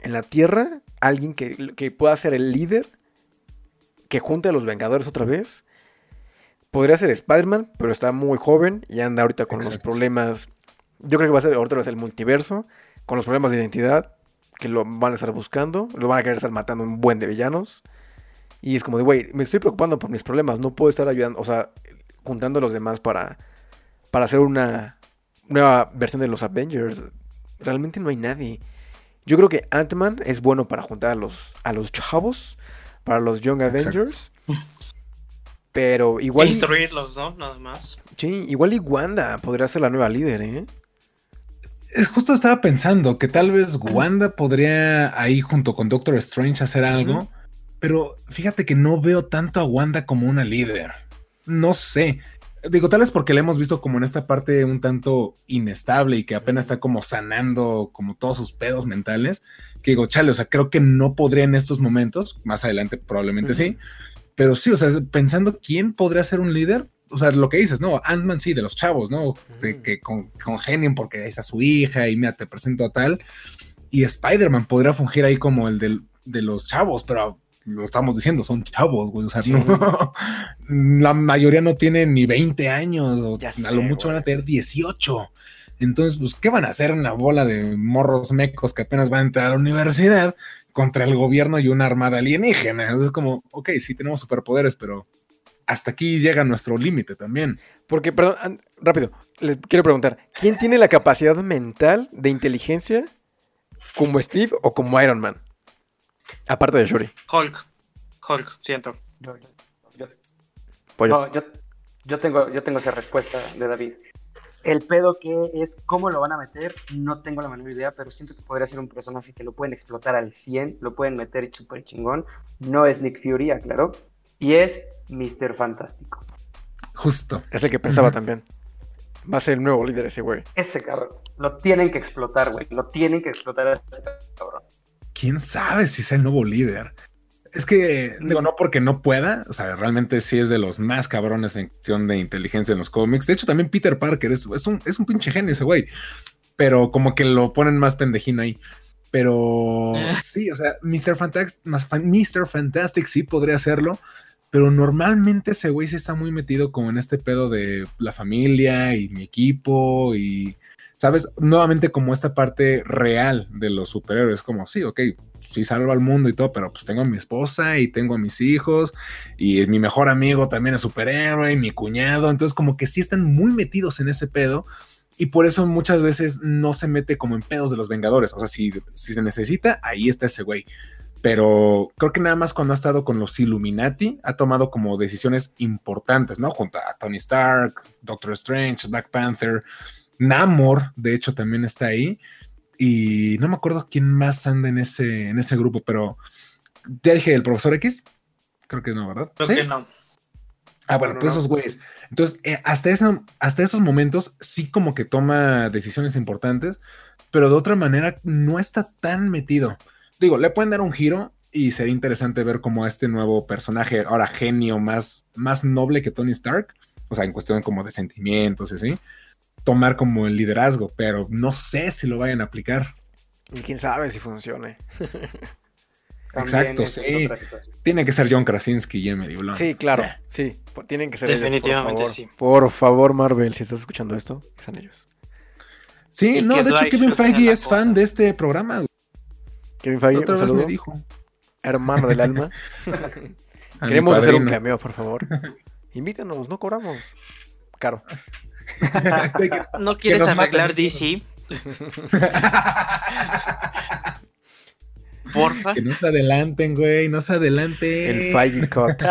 en la Tierra, alguien que, que pueda ser el líder, que junte a los Vengadores otra vez, podría ser Spider-Man, pero está muy joven y anda ahorita con los problemas. Yo creo que va a ser ahorita va a ser el multiverso, con los problemas de identidad, que lo van a estar buscando, lo van a querer estar matando un buen de villanos. Y es como de, güey, me estoy preocupando por mis problemas, no puedo estar ayudando, o sea, juntando a los demás para, para hacer una nueva versión de los Avengers. Realmente no hay nadie. Yo creo que Ant-Man es bueno para juntar a los, a los chavos, para los Young Exacto. *laughs* Pero igual. Instruirlos, ¿no? Nada más. Sí, igual y Wanda podría ser la nueva líder, ¿eh? Es justo estaba pensando que tal vez Wanda podría ahí junto con Doctor Strange hacer algo, pero fíjate que no veo tanto a Wanda como una líder. No sé. Digo, tal vez porque la hemos visto como en esta parte un tanto inestable y que apenas está como sanando como todos sus pedos mentales. Que digo, chale, o sea, creo que no podría en estos momentos, más adelante probablemente sí, pero sí, o sea, pensando quién podría ser un líder, o sea, lo que dices, ¿no? Ant-Man sí, de los chavos, ¿no? De Mm. que con, congenien porque ahí está su hija y mira, te presento a tal. Y Spider-Man podría fungir ahí como el del- de los chavos, pero lo estamos diciendo, son chavos, güey. O sea, Sí. no, *laughs* la mayoría no tienen ni 20 años, o a lo mucho güey. van a tener 18. Entonces, pues, ¿qué van a hacer una bola de morros mecos que apenas van a entrar a la universidad contra el gobierno y una armada alienígena. Es como, ok, sí tenemos superpoderes, pero hasta aquí llega nuestro límite también. Porque, perdón, rápido, les quiero preguntar, ¿quién tiene la capacidad mental de inteligencia como Steve o como Iron Man? Aparte de Shuri. Hulk. Hulk, siento. Yo, yo- yo- Pollo. no, yo, yo tengo, yo tengo esa respuesta de David. El pedo que es cómo lo van a meter, no tengo la menor idea, pero siento que podría ser un personaje que lo pueden explotar al 100, lo pueden meter súper chingón. No es Nick Fury, aclaró. Y es Mr. Fantástico. Justo. Es el que pensaba también. Va a ser el nuevo líder ese güey. Ese cabrón. Lo tienen que explotar, güey. Lo tienen que explotar a ese cabrón. quién sabe si es el nuevo líder. Es que, digo, no porque no pueda, o sea, realmente sí es de los más cabrones en cuestión de inteligencia en los cómics. De hecho, también Peter Parker es, es un, es un pinche genio ese güey, pero como que lo ponen más pendejín ahí. Pero Eh. sí, o sea, Mr. Fantastic, Mr. Fantastic sí podría hacerlo, pero normalmente ese güey sí está muy metido como en este pedo de la familia y mi equipo y, ¿sabes? Nuevamente como esta parte real de los superhéroes, como, sí, ok, sí salvo al mundo y todo, pero pues tengo a mi esposa y tengo a mis hijos y mi mejor amigo también es superhéroe y mi cuñado, entonces como que sí están muy metidos en ese pedo y por eso muchas veces no se mete como en pedos de los Vengadores, o sea, si, si se necesita, ahí está ese güey. Pero creo que nada más cuando ha estado con los Illuminati ha tomado como decisiones importantes, ¿no? Junto a Tony Stark, Doctor Strange, Black Panther, Namor, de hecho, también está ahí. Y no me acuerdo quién más anda en ese, en ese grupo, pero te dije el profesor X. Creo que no, ¿verdad? Creo ¿Sí? que no. Ah, bueno, No, pues no. esos güeyes. Entonces, eh, hasta, ese- hasta esos momentos sí como que toma decisiones importantes, pero de otra manera no está tan metido. Digo, le pueden dar un giro y sería interesante ver cómo este nuevo personaje, ahora genio más, más noble que Tony Stark, o sea, en cuestión como de sentimientos y así, tomar como el liderazgo, pero no sé si lo vayan a aplicar. Y quién sabe si funcione. *laughs* Exacto, sí. Tiene que ser John Krasinski y Emily Blunt. Sí, claro. Ya. Sí, tienen que ser ellos, por Definitivamente sí. Por favor, Marvel, si estás escuchando esto, que sean ellos. Sí, Y no, de hecho Kevin Feige es fan de este programa. Kevin Feige, Otra un vez saludo. me dijo. Hermano del alma. *laughs* *laughs* Queremos hacer un cameo, por favor. Invítanos, no cobramos. Caro. *laughs* ¿No quieres arreglar maten. DC? *laughs* Porfa. que no se adelanten, güey, no se adelanten. El Feige Cut.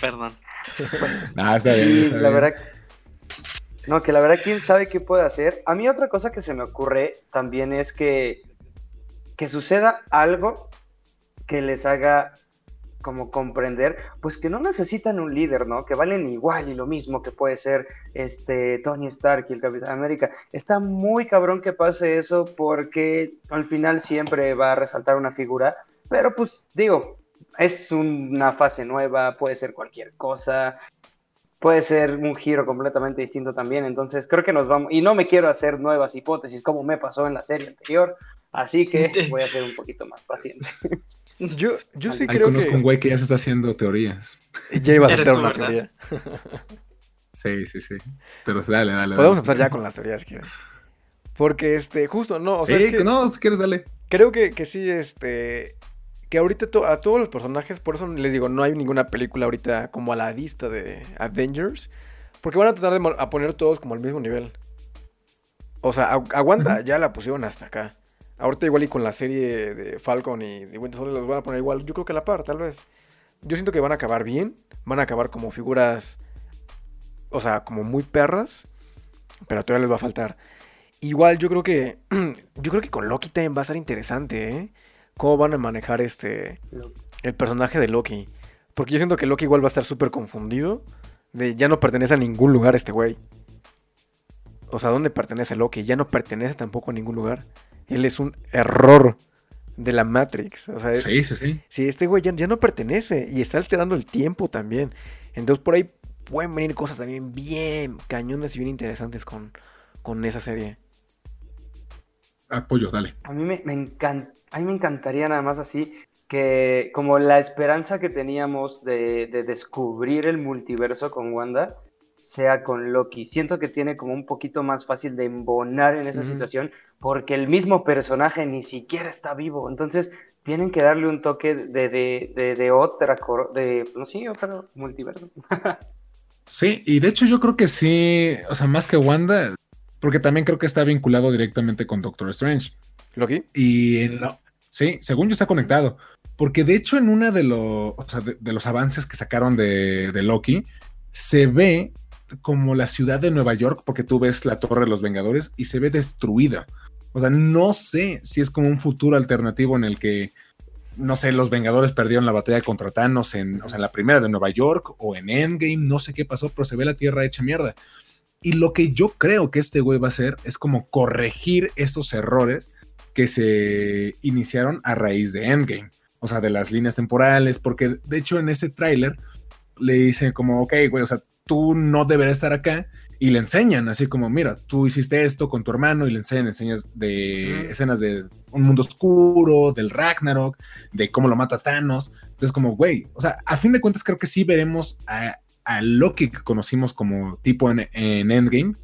Perdón. Ah, está bien, Sí, está la bien. verdad. No, que la verdad, quién sabe qué puede hacer. A mí otra cosa que se me ocurre también es que, que suceda algo que les haga como comprender, pues que no necesitan un líder, ¿no? Que valen igual y lo mismo que puede ser este Tony Stark y el Capitán América. Está muy cabrón que pase eso porque al final siempre va a resaltar una figura, pero pues digo, es una fase nueva, puede ser cualquier cosa, puede ser un giro completamente distinto también. Entonces creo que nos vamos. Y no me quiero hacer nuevas hipótesis como me pasó en la serie anterior. Así que *laughs* voy a ser un poquito más paciente. *laughs* Yo, yo sí Ahí creo conozco que un güey que ya se está haciendo teorías. ya iba a hacer una teoría. *laughs* Sí, sí, sí. Pero dale, dale. Podemos dale. empezar ya con las teorías, que Porque, este, justo, no, o sea, Sí, es que no, si quieres, dale. creo que, que sí, este, que ahorita to- a todos los personajes, por eso les digo, no hay ninguna película ahorita como a la vista de Avengers, porque van a tratar de a poner todos como al mismo nivel. O sea, agu- aguanta, ya la pusieron hasta acá. Ahorita igual y con la serie de Falcon y de Winter Soldier los van a poner igual, yo creo que a la par, tal vez. Yo siento que van a acabar bien, van a acabar como figuras, o sea, como muy perras, pero todavía les va a faltar. Igual yo creo que, *clears throat* yo creo que con Loki también va a ser interesante, ¿eh? Cómo van a manejar este, el personaje de Loki. Porque yo siento que Loki igual va a estar súper confundido. De ya no pertenece a ningún lugar este güey. O sea, ¿dónde pertenece Loki? Ya no pertenece tampoco a ningún lugar. Él es un error de la Matrix. O sea, es- Sí, sí, sí. Sí, este güey ya, ya no pertenece y está alterando el tiempo también. Entonces por ahí pueden venir cosas también bien cañonas y bien interesantes con, con esa serie. Apoyo, dale. A mí me, me encan- a mí me encantaría nada más así que como la esperanza que teníamos de, de descubrir el multiverso con Wanda, sea con Loki. Siento que tiene como un poquito más fácil de embonar en esa situación porque el mismo personaje ni siquiera está vivo. Entonces tienen que darle un toque de, de, de, de otra, de, no sé, otro multiverso. *laughs* sí, y de hecho yo creo que sí, o sea, más que Wanda, porque también creo que está vinculado directamente con Doctor Strange. ¿Loki? Y en sí, según yo está conectado. Porque de hecho en una de, los, de, los avances que sacaron de, de Loki, se ve como la ciudad de Nueva York, porque tú ves la Torre de los Vengadores y se ve destruida. O sea, no sé si es como un futuro alternativo en el que, no sé, los Vengadores perdieron la batalla contra Thanos en, o sea, la primera de Nueva York o en Endgame, no sé qué pasó, pero se ve la Tierra hecha mierda. Y lo que yo creo que este güey va a hacer es como corregir estos errores que se iniciaron a raíz de Endgame, o sea, de las líneas temporales, porque de hecho en ese tráiler le dicen como, ok, güey, o sea, tú no deberías estar acá. Y le enseñan, así como, mira, tú hiciste esto con tu hermano y le enseñan enseñas de escenas de un mundo oscuro, del Ragnarok, de cómo lo mata Thanos. Entonces, como, güey, o sea, a fin de cuentas creo que sí veremos a, Loki que conocimos como tipo en, Endgame,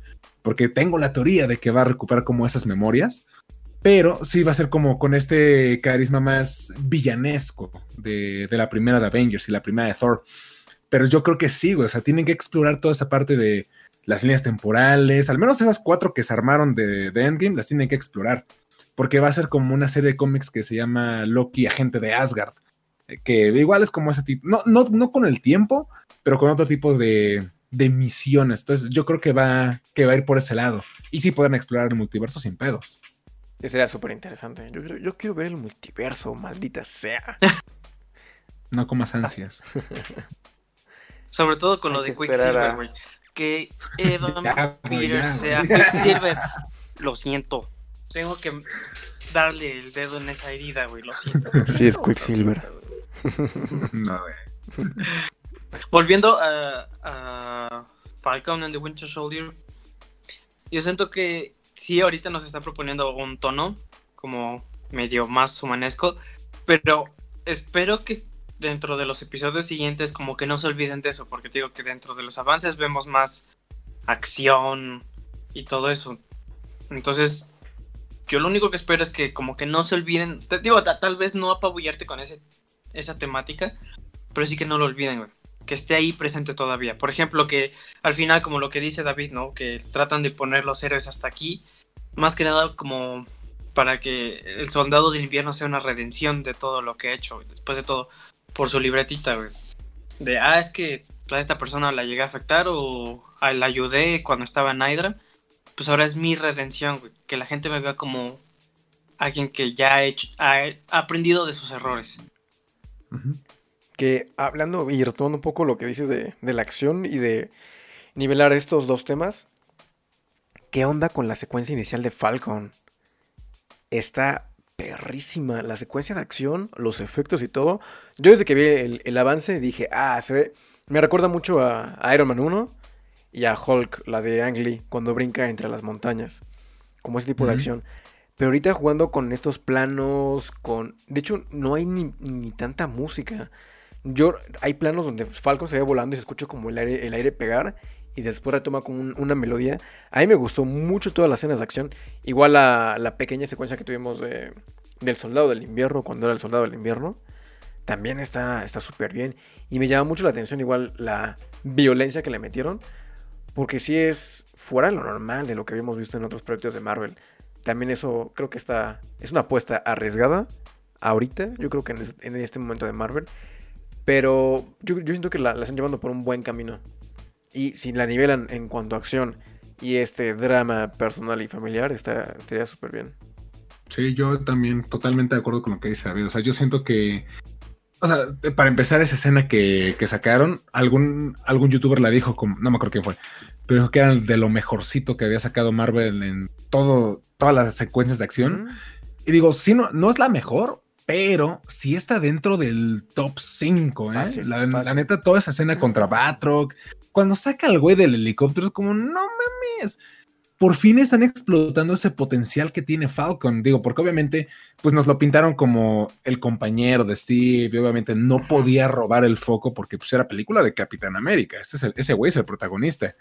porque tengo la teoría de que va a recuperar como esas memorias, pero sí va a ser como con este carisma más villanesco de, de la primera de Avengers y la primera de Thor. Pero yo creo que sí, güey. O sea, tienen que explorar toda esa parte de las líneas temporales. Al menos esas cuatro que se armaron de, Endgame las tienen que explorar. Porque va a ser como una serie de cómics que se llama Loki, agente de Asgard. Eh, que igual es como ese tipo. No, no, no con el tiempo, pero con otro tipo de, de misiones. Entonces, yo creo que va, que va a ir por ese lado. Y sí pueden explorar el multiverso sin pedos. Eso sería súper interesante. Yo, yo quiero ver el multiverso, maldita sea. *laughs* no con más ansias. *laughs* Sobre todo con lo de Quicksilver, güey. Que Evan *laughs* Peters sea Quicksilver. *laughs* Lo siento. Tengo que darle el dedo en esa herida, güey. Lo siento. *laughs* Sí, es Quicksilver. no, güey. Volviendo a, a Falcon and the Winter Soldier, yo siento que sí, ahorita nos está proponiendo un tono como medio más humanesco, pero espero que dentro de los episodios siguientes como que no se olviden de eso, porque digo que dentro de los avances vemos más acción y todo eso. Entonces, yo lo único que espero es que como que no se olviden, te digo, tal vez no apabullarte con ese, esa temática, pero sí que no lo olviden, güey. Que esté ahí presente todavía. Por ejemplo, que al final, como lo que dice David, ¿no? Que tratan de poner los héroes hasta aquí. Más que nada como para que el soldado del invierno sea una redención de todo lo que ha hecho. Después de todo, por su libretita, güey. De, ah, es que a esta persona la llegué a afectar o la ayudé cuando estaba en Hydra. Pues ahora es mi redención, güey. Que la gente me vea como alguien que ya ha, hecho, ha, aprendido de sus errores. Que hablando y retomando un poco lo que dices de, de la acción y de nivelar estos dos temas, ¿qué onda con la secuencia inicial de Falcon? Está perrísima. La secuencia de acción, los efectos y todo. Yo desde que vi el, avance dije, ah, se ve. Me recuerda mucho a, Iron Man 1 y a Hulk, la de Ang Lee, cuando brinca entre las montañas. Como ese tipo de acción. Pero ahorita jugando con estos planos, con... De hecho, no hay ni, tanta música. Yo, hay planos donde Falcon se ve volando y se escucha como el aire, el aire pegar y después retoma con una melodía. A mí me gustó mucho todas las escenas de acción. Igual la, la pequeña secuencia que tuvimos de, del Soldado del Invierno, cuando era el Soldado del Invierno, también está súper bien. Y me llama mucho la atención igual la violencia que le metieron, porque si es fuera de lo normal de lo que habíamos visto en otros proyectos de Marvel. También eso creo que está, es una apuesta arriesgada ahorita, yo creo que en, este momento de Marvel. Pero yo, siento que la están llevando por un buen camino. Y si la nivelan en cuanto a acción y este drama personal y familiar, está, estaría súper bien. Sí, yo también totalmente de acuerdo con lo que dice David. O sea, yo siento que, o sea, para empezar esa escena que, sacaron, algún, algún youtuber la dijo, como, no me acuerdo quién fue, pero que era de lo mejorcito que había sacado Marvel en todo, todas las secuencias de acción. Y digo, sí, no, no es la mejor, pero sí está dentro del top 5, ¿eh? la, la, neta, toda esa escena contra Batroc, cuando saca al güey del helicóptero es como, no mames. por fin están explotando ese potencial que tiene Falcon. Digo, porque obviamente, pues nos lo pintaron como el compañero de Steve, y obviamente no podía robar el foco porque pues era película de Capitán América. Ese, es el, ese güey es el protagonista.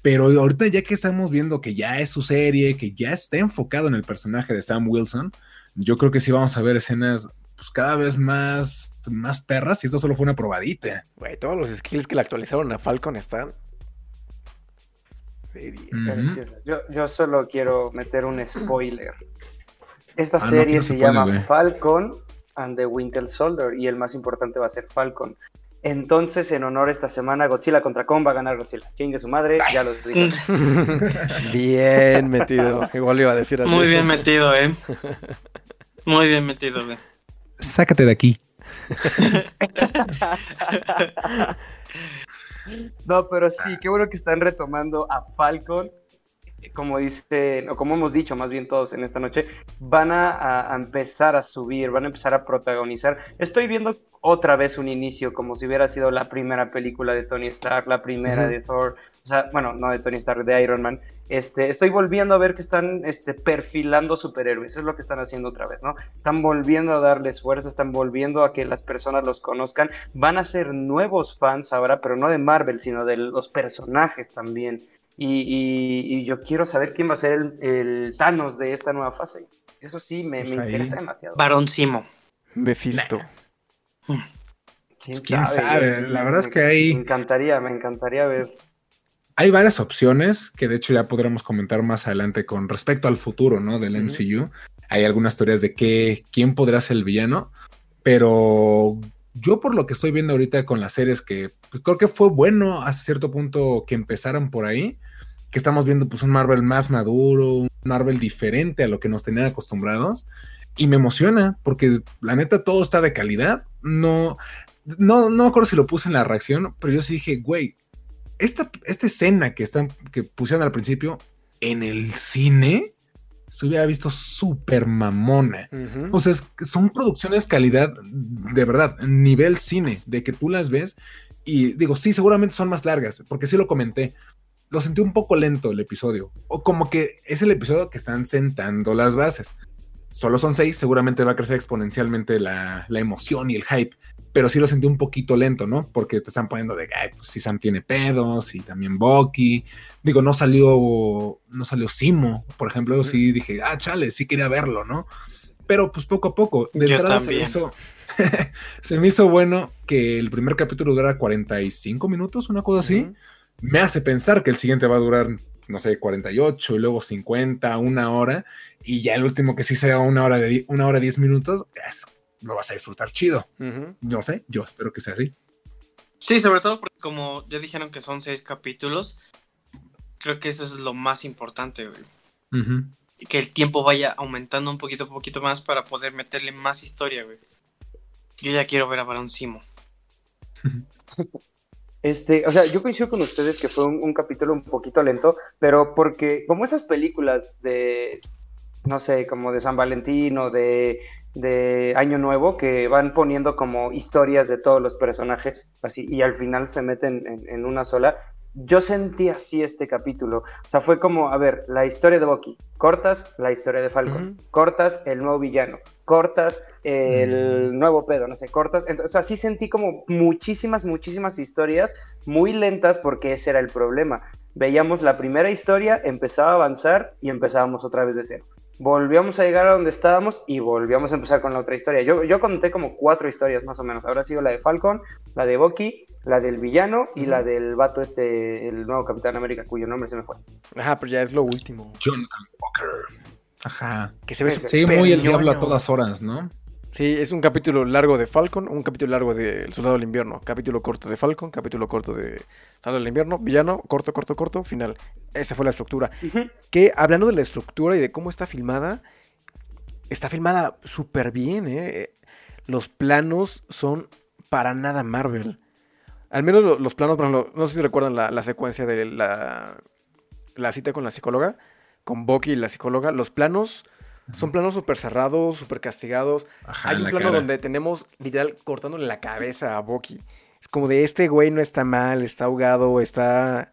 Pero ahorita ya que estamos viendo que ya es su serie, que ya está enfocado en el personaje de Sam Wilson, yo creo que sí vamos a ver escenas pues cada vez más, más perras y esto solo fue una probadita. Güey, todos los skills que le actualizaron a Falcon están yo, solo quiero meter un spoiler. Esta ah, serie se, llama Falcon and the Winter Soldier y el más importante va a ser Falcon. Entonces, en honor a esta semana, Godzilla contra Kong va a ganar Godzilla. Chingue su madre, ya lo dije. *laughs* bien metido. Igual iba a decir así. Muy bien metido, eh. Muy bien metido, eh. Sácate de aquí. *laughs* No, pero sí, qué bueno que están retomando a Falcon. Como dice, o como hemos dicho más bien todos en esta noche, van a, empezar a subir, van a empezar a protagonizar. Estoy viendo otra vez un inicio, como si hubiera sido la primera película de Tony Stark, la primera de Thor, o sea, bueno, no de Tony Stark, de Iron Man, este, estoy volviendo a ver que están este, perfilando superhéroes, eso es lo que están haciendo otra vez, ¿no? Están volviendo a darles fuerza, están volviendo a que las personas los conozcan, van a ser nuevos fans ahora, pero no de Marvel, sino de los personajes también. Y, yo quiero saber quién va a ser el, Thanos de esta nueva fase. Eso sí, me, me pues interesa demasiado. Barón Simo. Mephisto. ¿Quién, sabe? La verdad es que hay... Me encantaría, me encantaría ver hay varias opciones que de hecho ya podremos comentar más adelante con respecto al futuro, ¿no? Del MCU. Hay algunas teorías de que, quién podrá ser el villano, pero yo por lo que estoy viendo ahorita con las series que pues, creo que fue bueno hasta cierto punto que empezaran por ahí, que estamos viendo pues un Marvel más maduro, un Marvel diferente a lo que nos tenían acostumbrados y me emociona porque la neta todo está de calidad. No, no, no me acuerdo si lo puse en la reacción, pero yo sí dije, güey, esta, escena que, están, que pusieron al principio en el cine se hubiera visto súper mamona. O sea, son producciones calidad de verdad, nivel cine, de que tú las ves y digo, sí, seguramente son más largas, porque sí lo comenté. Lo sentí un poco lento el episodio, o como que es el episodio que están sentando las bases. Solo son seis, seguramente va a crecer exponencialmente la, la emoción y el hype pero sí lo sentí un poquito lento, ¿no? Porque te están poniendo de, ay, pues si Sam tiene pedos y también Bucky. Digo, no salió, no salió Simo, por ejemplo, sí dije, ah, chale, sí quería verlo, ¿no? Pero pues poco a poco, de entrada se me, hizo, *laughs* se me hizo bueno que el primer capítulo durara 45 minutos, una cosa así. Me hace pensar que el siguiente va a durar, no sé, 48 y luego 50, una hora. Y ya el último que sí sea una hora de una hora 10 minutos, es lo vas a disfrutar chido. No sé, yo espero que sea así. Sí, sobre todo porque como ya dijeron que son seis capítulos, creo que eso es lo más importante, güey. Que el tiempo vaya aumentando un poquito, poquito más para poder meterle más historia, güey. Yo ya quiero ver a Barón Simo. *laughs* Este, o sea, yo coincido con ustedes que fue un, capítulo un poquito lento, pero porque como esas películas de, no sé, como de San Valentín o de de Año Nuevo que van poniendo como historias de todos los personajes así y al final se meten en, una sola. Yo sentí así este capítulo. O sea, fue como, a ver, la historia de Bucky, cortas la historia de Falcon, cortas el nuevo villano, cortas el mm. nuevo pedo, no sé, cortas. Entonces, así sentí como muchísimas, muchísimas historias muy lentas porque ese era el problema. Veíamos la primera historia, empezaba a avanzar y empezábamos otra vez de cero volvíamos a llegar a donde estábamos y volvíamos a empezar con la otra historia. Yo, yo conté como cuatro historias más o menos. Habrá sido la de Falcon, la de Bucky, la del villano y la del vato este, el nuevo Capitán América, cuyo nombre se me fue. Ajá, pero ya es lo último. Jonathan Walker. Ajá. Que se ve Sí, muy el diablo a todas horas, ¿no? Sí, es un capítulo largo de Falcon, un capítulo largo de El Soldado del Invierno, capítulo corto de Falcon, capítulo corto de Soldado del Invierno, villano, corto, corto, corto, final. Esa fue la estructura. Que hablando de la estructura y de cómo está filmada, está filmada súper bien, ¿eh? Los planos son para nada Marvel. Al menos los, planos, por ejemplo, no sé si recuerdan la, secuencia de la, la cita con la psicóloga, con Bucky y la psicóloga. Los planos son planos súper cerrados, súper castigados. Hay un plano donde tenemos literal cortándole la cabeza a Bucky. Es como de este güey no está mal, está ahogado, está.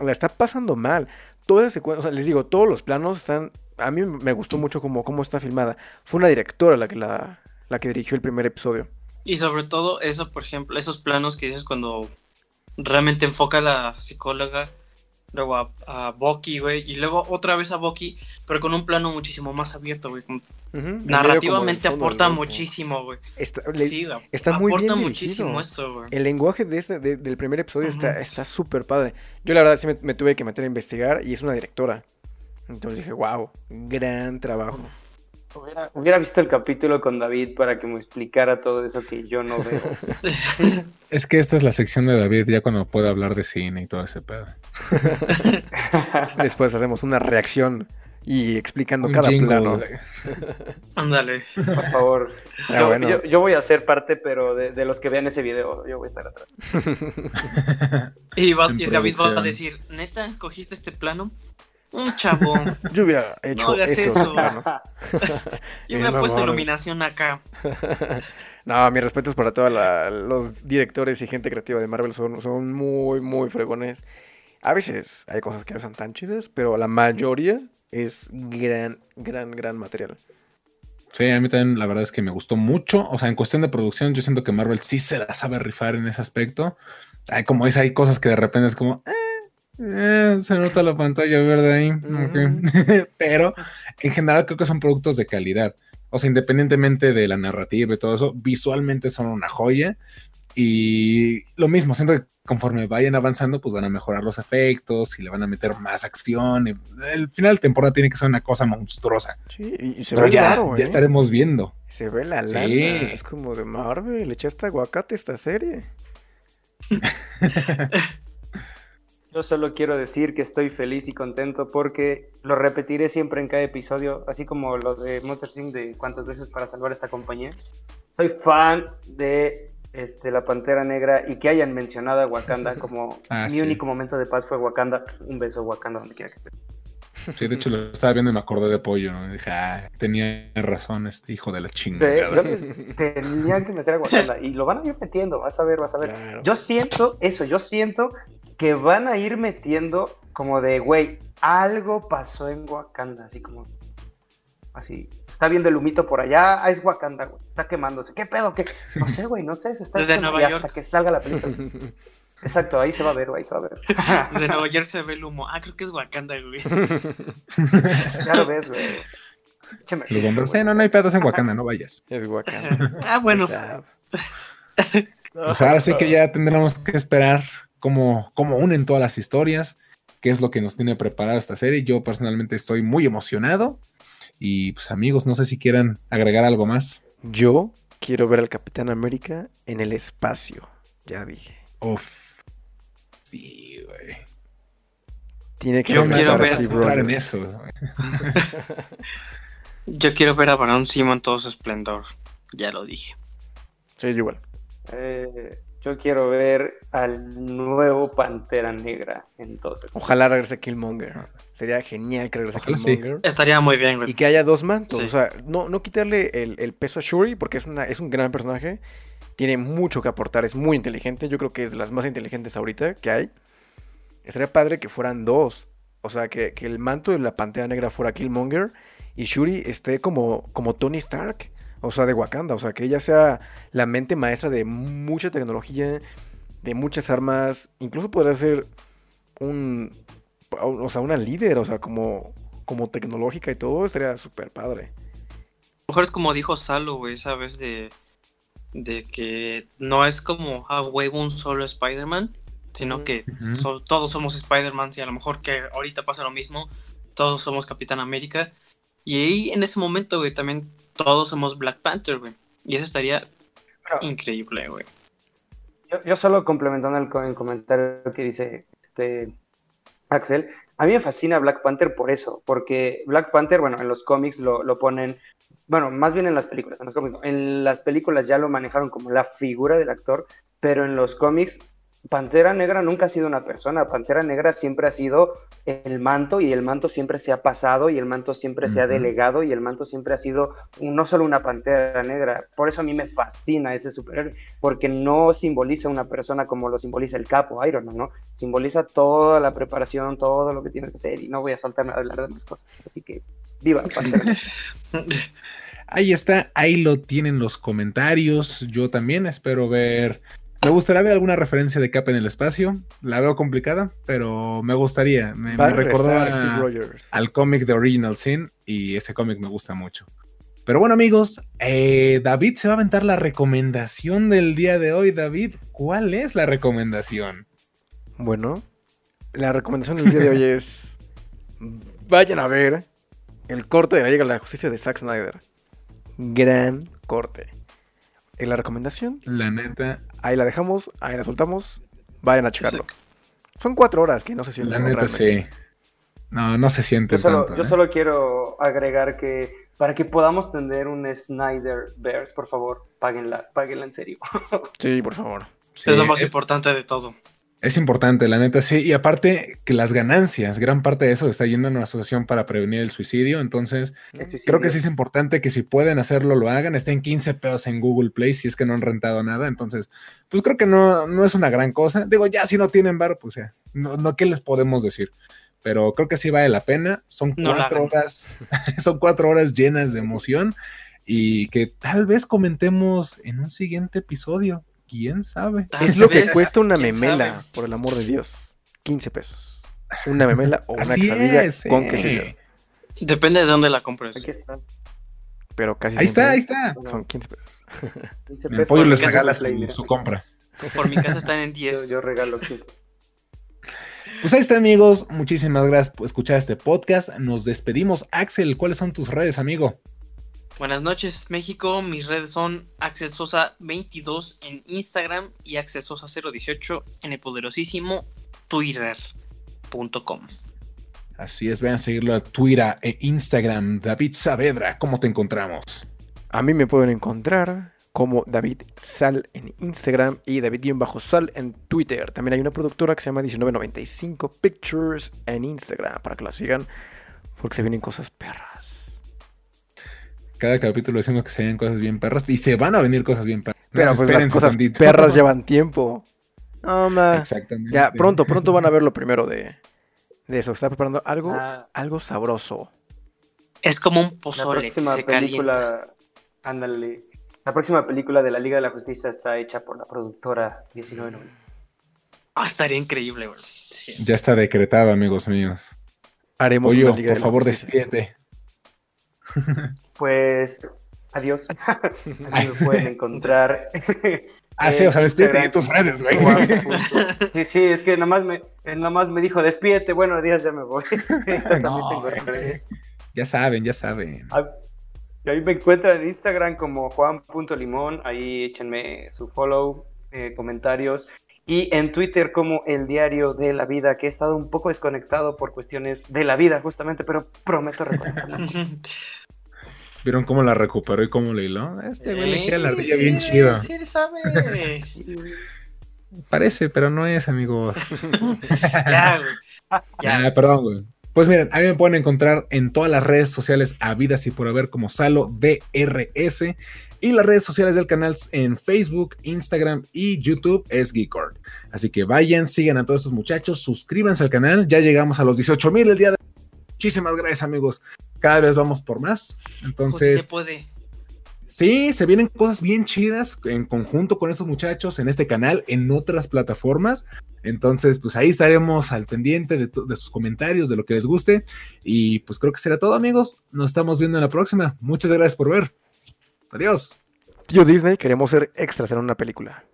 La está pasando mal. toda esa secuencia, o sea, les digo, todos los planos están, a mí me gustó mucho como cómo está filmada. Fue una directora la que la, la que dirigió el primer episodio. Y sobre todo eso, por ejemplo, esos planos que dices cuando realmente enfoca a la psicóloga, luego a, a Bucky, güey, y luego otra vez a Bucky, pero con un plano muchísimo más abierto, güey. Narrativamente aporta muchísimo, güey. Está, le- Sí, está muy aporta bien muchísimo dirigido. eso, güey. El lenguaje de este, de- del primer episodio está Ujú. está súper padre. Yo la verdad sí me, me tuve que meter a investigar y es una directora. Entonces dije, wow, gran trabajo. Hubiera, hubiera visto el capítulo con David para que me explicara todo eso que yo no veo. *laughs* Es que esta es la sección de David ya cuando puede hablar de cine y todo ese pedo. *laughs* Después hacemos una reacción y explicando Un cada jingle, plano. *laughs* Ándale. Por favor. Ah, yo, bueno. yo- yo voy a ser parte, pero de, de los que vean ese video, yo voy a estar atrás. Y, va- En y David va a decir, ¿neta escogiste este plano? Un chavo. *laughs* Yo hubiera hecho No hagas esto. eso. *laughs* Yo *laughs* me he puesto iluminación acá. No, mis respetos para todos los directores y gente creativa de Marvel. Son, son muy, muy fregones. A veces hay cosas que no son tan chidas, pero la mayoría es gran, gran, gran material. Sí, a mí también la verdad es que me gustó mucho. O sea, en cuestión de producción, yo siento que Marvel sí se la sabe rifar en ese aspecto. Hay, como es, hay cosas que de repente es como, eh, eh, se nota la pantalla verde ahí. ok. *laughs* Pero en general creo que son productos de calidad. O sea, independientemente de la narrativa y todo eso, visualmente son una joya. Y lo mismo, siento que conforme vayan avanzando, pues van a mejorar los efectos y le van a meter más acción. el final de temporada tiene que ser una cosa monstruosa. Sí, y, se Pero ve ya, raro, ya ¿eh? estaremos viendo. Se ve la Sí. lana. Es como de Marvel. Le echaste aguacate esta serie. *laughs* Yo solo quiero decir que estoy feliz y contento porque lo repetiré siempre en cada episodio, así como lo de Monster Inc. de cuántas veces para salvar esta compañía. Soy fan de este, la Pantera Negra y que hayan mencionado a Wakanda *laughs* como Ah, mi sí. único momento de paz fue Wakanda. Un beso Wakanda donde quiera que esté. Sí, de hecho lo estaba viendo y me acordé de Pollo. ¿no? Y dije, ah, tenía razón este hijo de la chingada. Tenían que meter a Wakanda y lo van a ir metiendo, vas a ver, vas a ver. Claro. Yo siento eso, yo siento que van a ir metiendo como de, güey, algo pasó en Wakanda, así como, así, está viendo el humito por allá, ah, es Wakanda, güey, está quemándose, ¿qué pedo? ¿Qué? No sé, güey, no sé, se está Desde Nueva y hasta York. que salga la película. Exacto, ahí se va a ver, güey, ahí se va a ver. *laughs* Desde Nueva York se ve el humo. Ah, creo que es Wakanda, güey. *laughs* ya lo ves, güey. Écheme Los bomberos, güey. "Eh, no, no hay pedos en Wakanda, no vayas. Es Wakanda. *laughs* Ah, bueno. Pues ahora sí que ya tendremos que esperar cómo, cómo unen todas las historias, qué es lo que nos tiene preparada esta serie. Yo personalmente estoy muy emocionado. Y pues amigos, no sé si quieran agregar algo más. Yo quiero ver al Capitán América en el espacio. Ya dije. Uf. Sí, güey. Tiene que Yo quiero a ver- entrar en eso. *laughs* Yo quiero ver a Barón Simo en todo su esplendor. Ya lo dije. Sí, yo igual. Eh, yo quiero ver al nuevo Pantera Negra, entonces. Ojalá regrese Killmonger. Sería genial que regrese Ojalá sí. Killmonger. Estaría muy bien, güey. Y que haya dos mantos. Sí. O sea, no, no quitarle el, el peso a Shuri, porque es, una, es un gran personaje. Tiene mucho que aportar, es muy inteligente. Yo creo que es de las más inteligentes ahorita que hay. Estaría padre que fueran dos. O sea, que, que el manto de la Pantera Negra fuera Killmonger y Shuri esté como, como Tony Stark. O sea, de Wakanda. O sea, que ella sea la mente maestra de mucha tecnología, de muchas armas. Incluso podría ser un. O sea, una líder. O sea, como, como tecnológica y todo. Estaría súper padre. A lo mejor es como dijo Salo, güey, ¿sabes? De, de que no es como a huevo un solo Spider-Man, sino que so- todos somos Spider-Man y a lo mejor que ahorita pasa lo mismo, todos somos Capitán América. Y ahí en ese momento, güey, también todos somos Black Panther, güey. Y eso estaría Pero- increíble, güey. Yo, yo solo complementando el, co- el comentario que dice este Axel, a mí me fascina Black Panther por eso, porque Black Panther, bueno, en los cómics lo, lo ponen, bueno, más bien en las películas, en los cómics no. en las películas ya lo manejaron como la figura del actor, pero en los cómics Pantera Negra nunca ha sido una persona, Pantera Negra siempre ha sido el manto y el manto siempre se ha pasado y el manto siempre se ha delegado y el manto siempre ha sido no solo una Pantera Negra. Por eso a mí me fascina ese superhéroe, porque no simboliza una persona como lo simboliza el capo Iron Man, ¿no? Simboliza toda la preparación, todo lo que tienes que hacer y no voy a saltarme a hablar de más cosas. Así que viva Pantera Negra. *laughs* Ahí está, ahí lo tienen los comentarios. Yo también espero ver me gustaría ver alguna referencia de Cap en el espacio. La veo complicada, pero me gustaría. Me, recordó al cómic de Original Sin y ese cómic me gusta mucho. Pero bueno, amigos, eh, David se va a aventar la recomendación del día de hoy. David, ¿cuál es la recomendación? Bueno, la recomendación del día de hoy *laughs* es: vayan a ver el corte de la Liga de la Justicia de Zack Snyder. Gran corte. En la recomendación. La neta, Ahí la dejamos, ahí la soltamos. Vayan a checarlo. Son cuatro horas que no se sienten. La neta sí. No, no se siente yo solo, tanto. Yo ¿eh? solo quiero agregar que para que podamos tener un Snyder Bears, por favor, páguenla, páguenla en serio. sí, por favor. es lo más importante de todo. Es importante, la neta, sí. Y aparte que las ganancias, gran parte de eso está yendo a una asociación para prevenir el suicidio. Entonces, creo que sí es importante que si pueden hacerlo, lo hagan. Estén 15 pesos en Google Play si es que no han rentado nada. Entonces, pues creo que no, no es una gran cosa. Digo, ya si no tienen bar, pues ya, no, no, ¿qué les podemos decir? Pero creo que sí vale la pena. Son cuatro horas, *laughs* son cuatro horas llenas de emoción y que tal vez comentemos en un siguiente episodio quién sabe. Es lo que cuesta una memela, por el amor de Dios. 15 pesos. Una memela o una quesadilla con quesillo. Depende de dónde la compres. Aquí está. Pero casi Ahí está, ahí está. Son 15 pesos. 15 pesos. El pollo les regala su, compra. Por mi casa están en 10. Yo, regalo 15. Pues ahí está, amigos. Muchísimas gracias por escuchar este podcast. Nos despedimos. Axel, ¿cuáles son tus redes, amigo? Buenas noches, México. Mis redes son Accesosa22 en Instagram y Accesosa018 en el poderosísimo Twitter.com. Así es, vean a seguirlo a Twitter e Instagram. David Saavedra, ¿cómo te encontramos? A mí me pueden encontrar como David Sal en Instagram y David-Sal en Twitter. También hay una productora que se llama 1995 Pictures en Instagram para que la sigan porque se vienen cosas perras cada capítulo decimos que se vienen cosas bien perras y se van a venir cosas bien perras. Pero pues las cosas perras *laughs* llevan tiempo. No, Exactamente. Ya, pronto, pronto van a ver lo primero de, de eso. Está preparando algo, ah. algo sabroso. Es como un pozole la próxima película, Ándale. La próxima película de la Liga de la Justicia está hecha por la productora 19 Ah, estaría increíble, güey. Ya está decretado, amigos míos. Haremos Oye, por favor, despídete. *laughs* Pues adiós. *laughs* *laughs* Ahí me pueden encontrar. Ah, sí, o sea, despídete de tus redes, güey. Sí, sí, es que nada más me, nada más me dijo, despídete, bueno, días ya me voy. *laughs* Ya saben, ya saben. Y ahí me encuentran en Instagram como juan.limón, ahí échenme su follow, eh, comentarios. Y en Twitter como el diario de la vida, que he estado un poco desconectado por cuestiones de la vida justamente, pero prometo reconectarme. ¿Vieron cómo la recuperó y cómo le hiló? Este güey le queda la ardilla bien chido. Sí, sabe. *laughs* Parece, pero no es, amigos. *laughs* ya, güey. Ya. perdón, güey. Pues miren, a mí me pueden encontrar en todas las redes sociales habidas y por haber como Salo DRS y las redes sociales del canal en Facebook, Instagram y YouTube es Geekord. Así que vayan, sigan a todos estos muchachos, suscríbanse al canal. Ya llegamos a los 18 mil el día de Muchísimas gracias, amigos cada vez vamos por más. Entonces. Pues se puede. Sí, se vienen cosas bien chidas en conjunto con esos muchachos en este canal, en otras plataformas. Entonces, pues ahí estaremos al pendiente de, de, sus comentarios, de lo que les guste. Y pues creo que será todo, amigos. Nos estamos viendo en la próxima. Muchas gracias por ver. Adiós. Tío Disney, queremos ser extras en una película.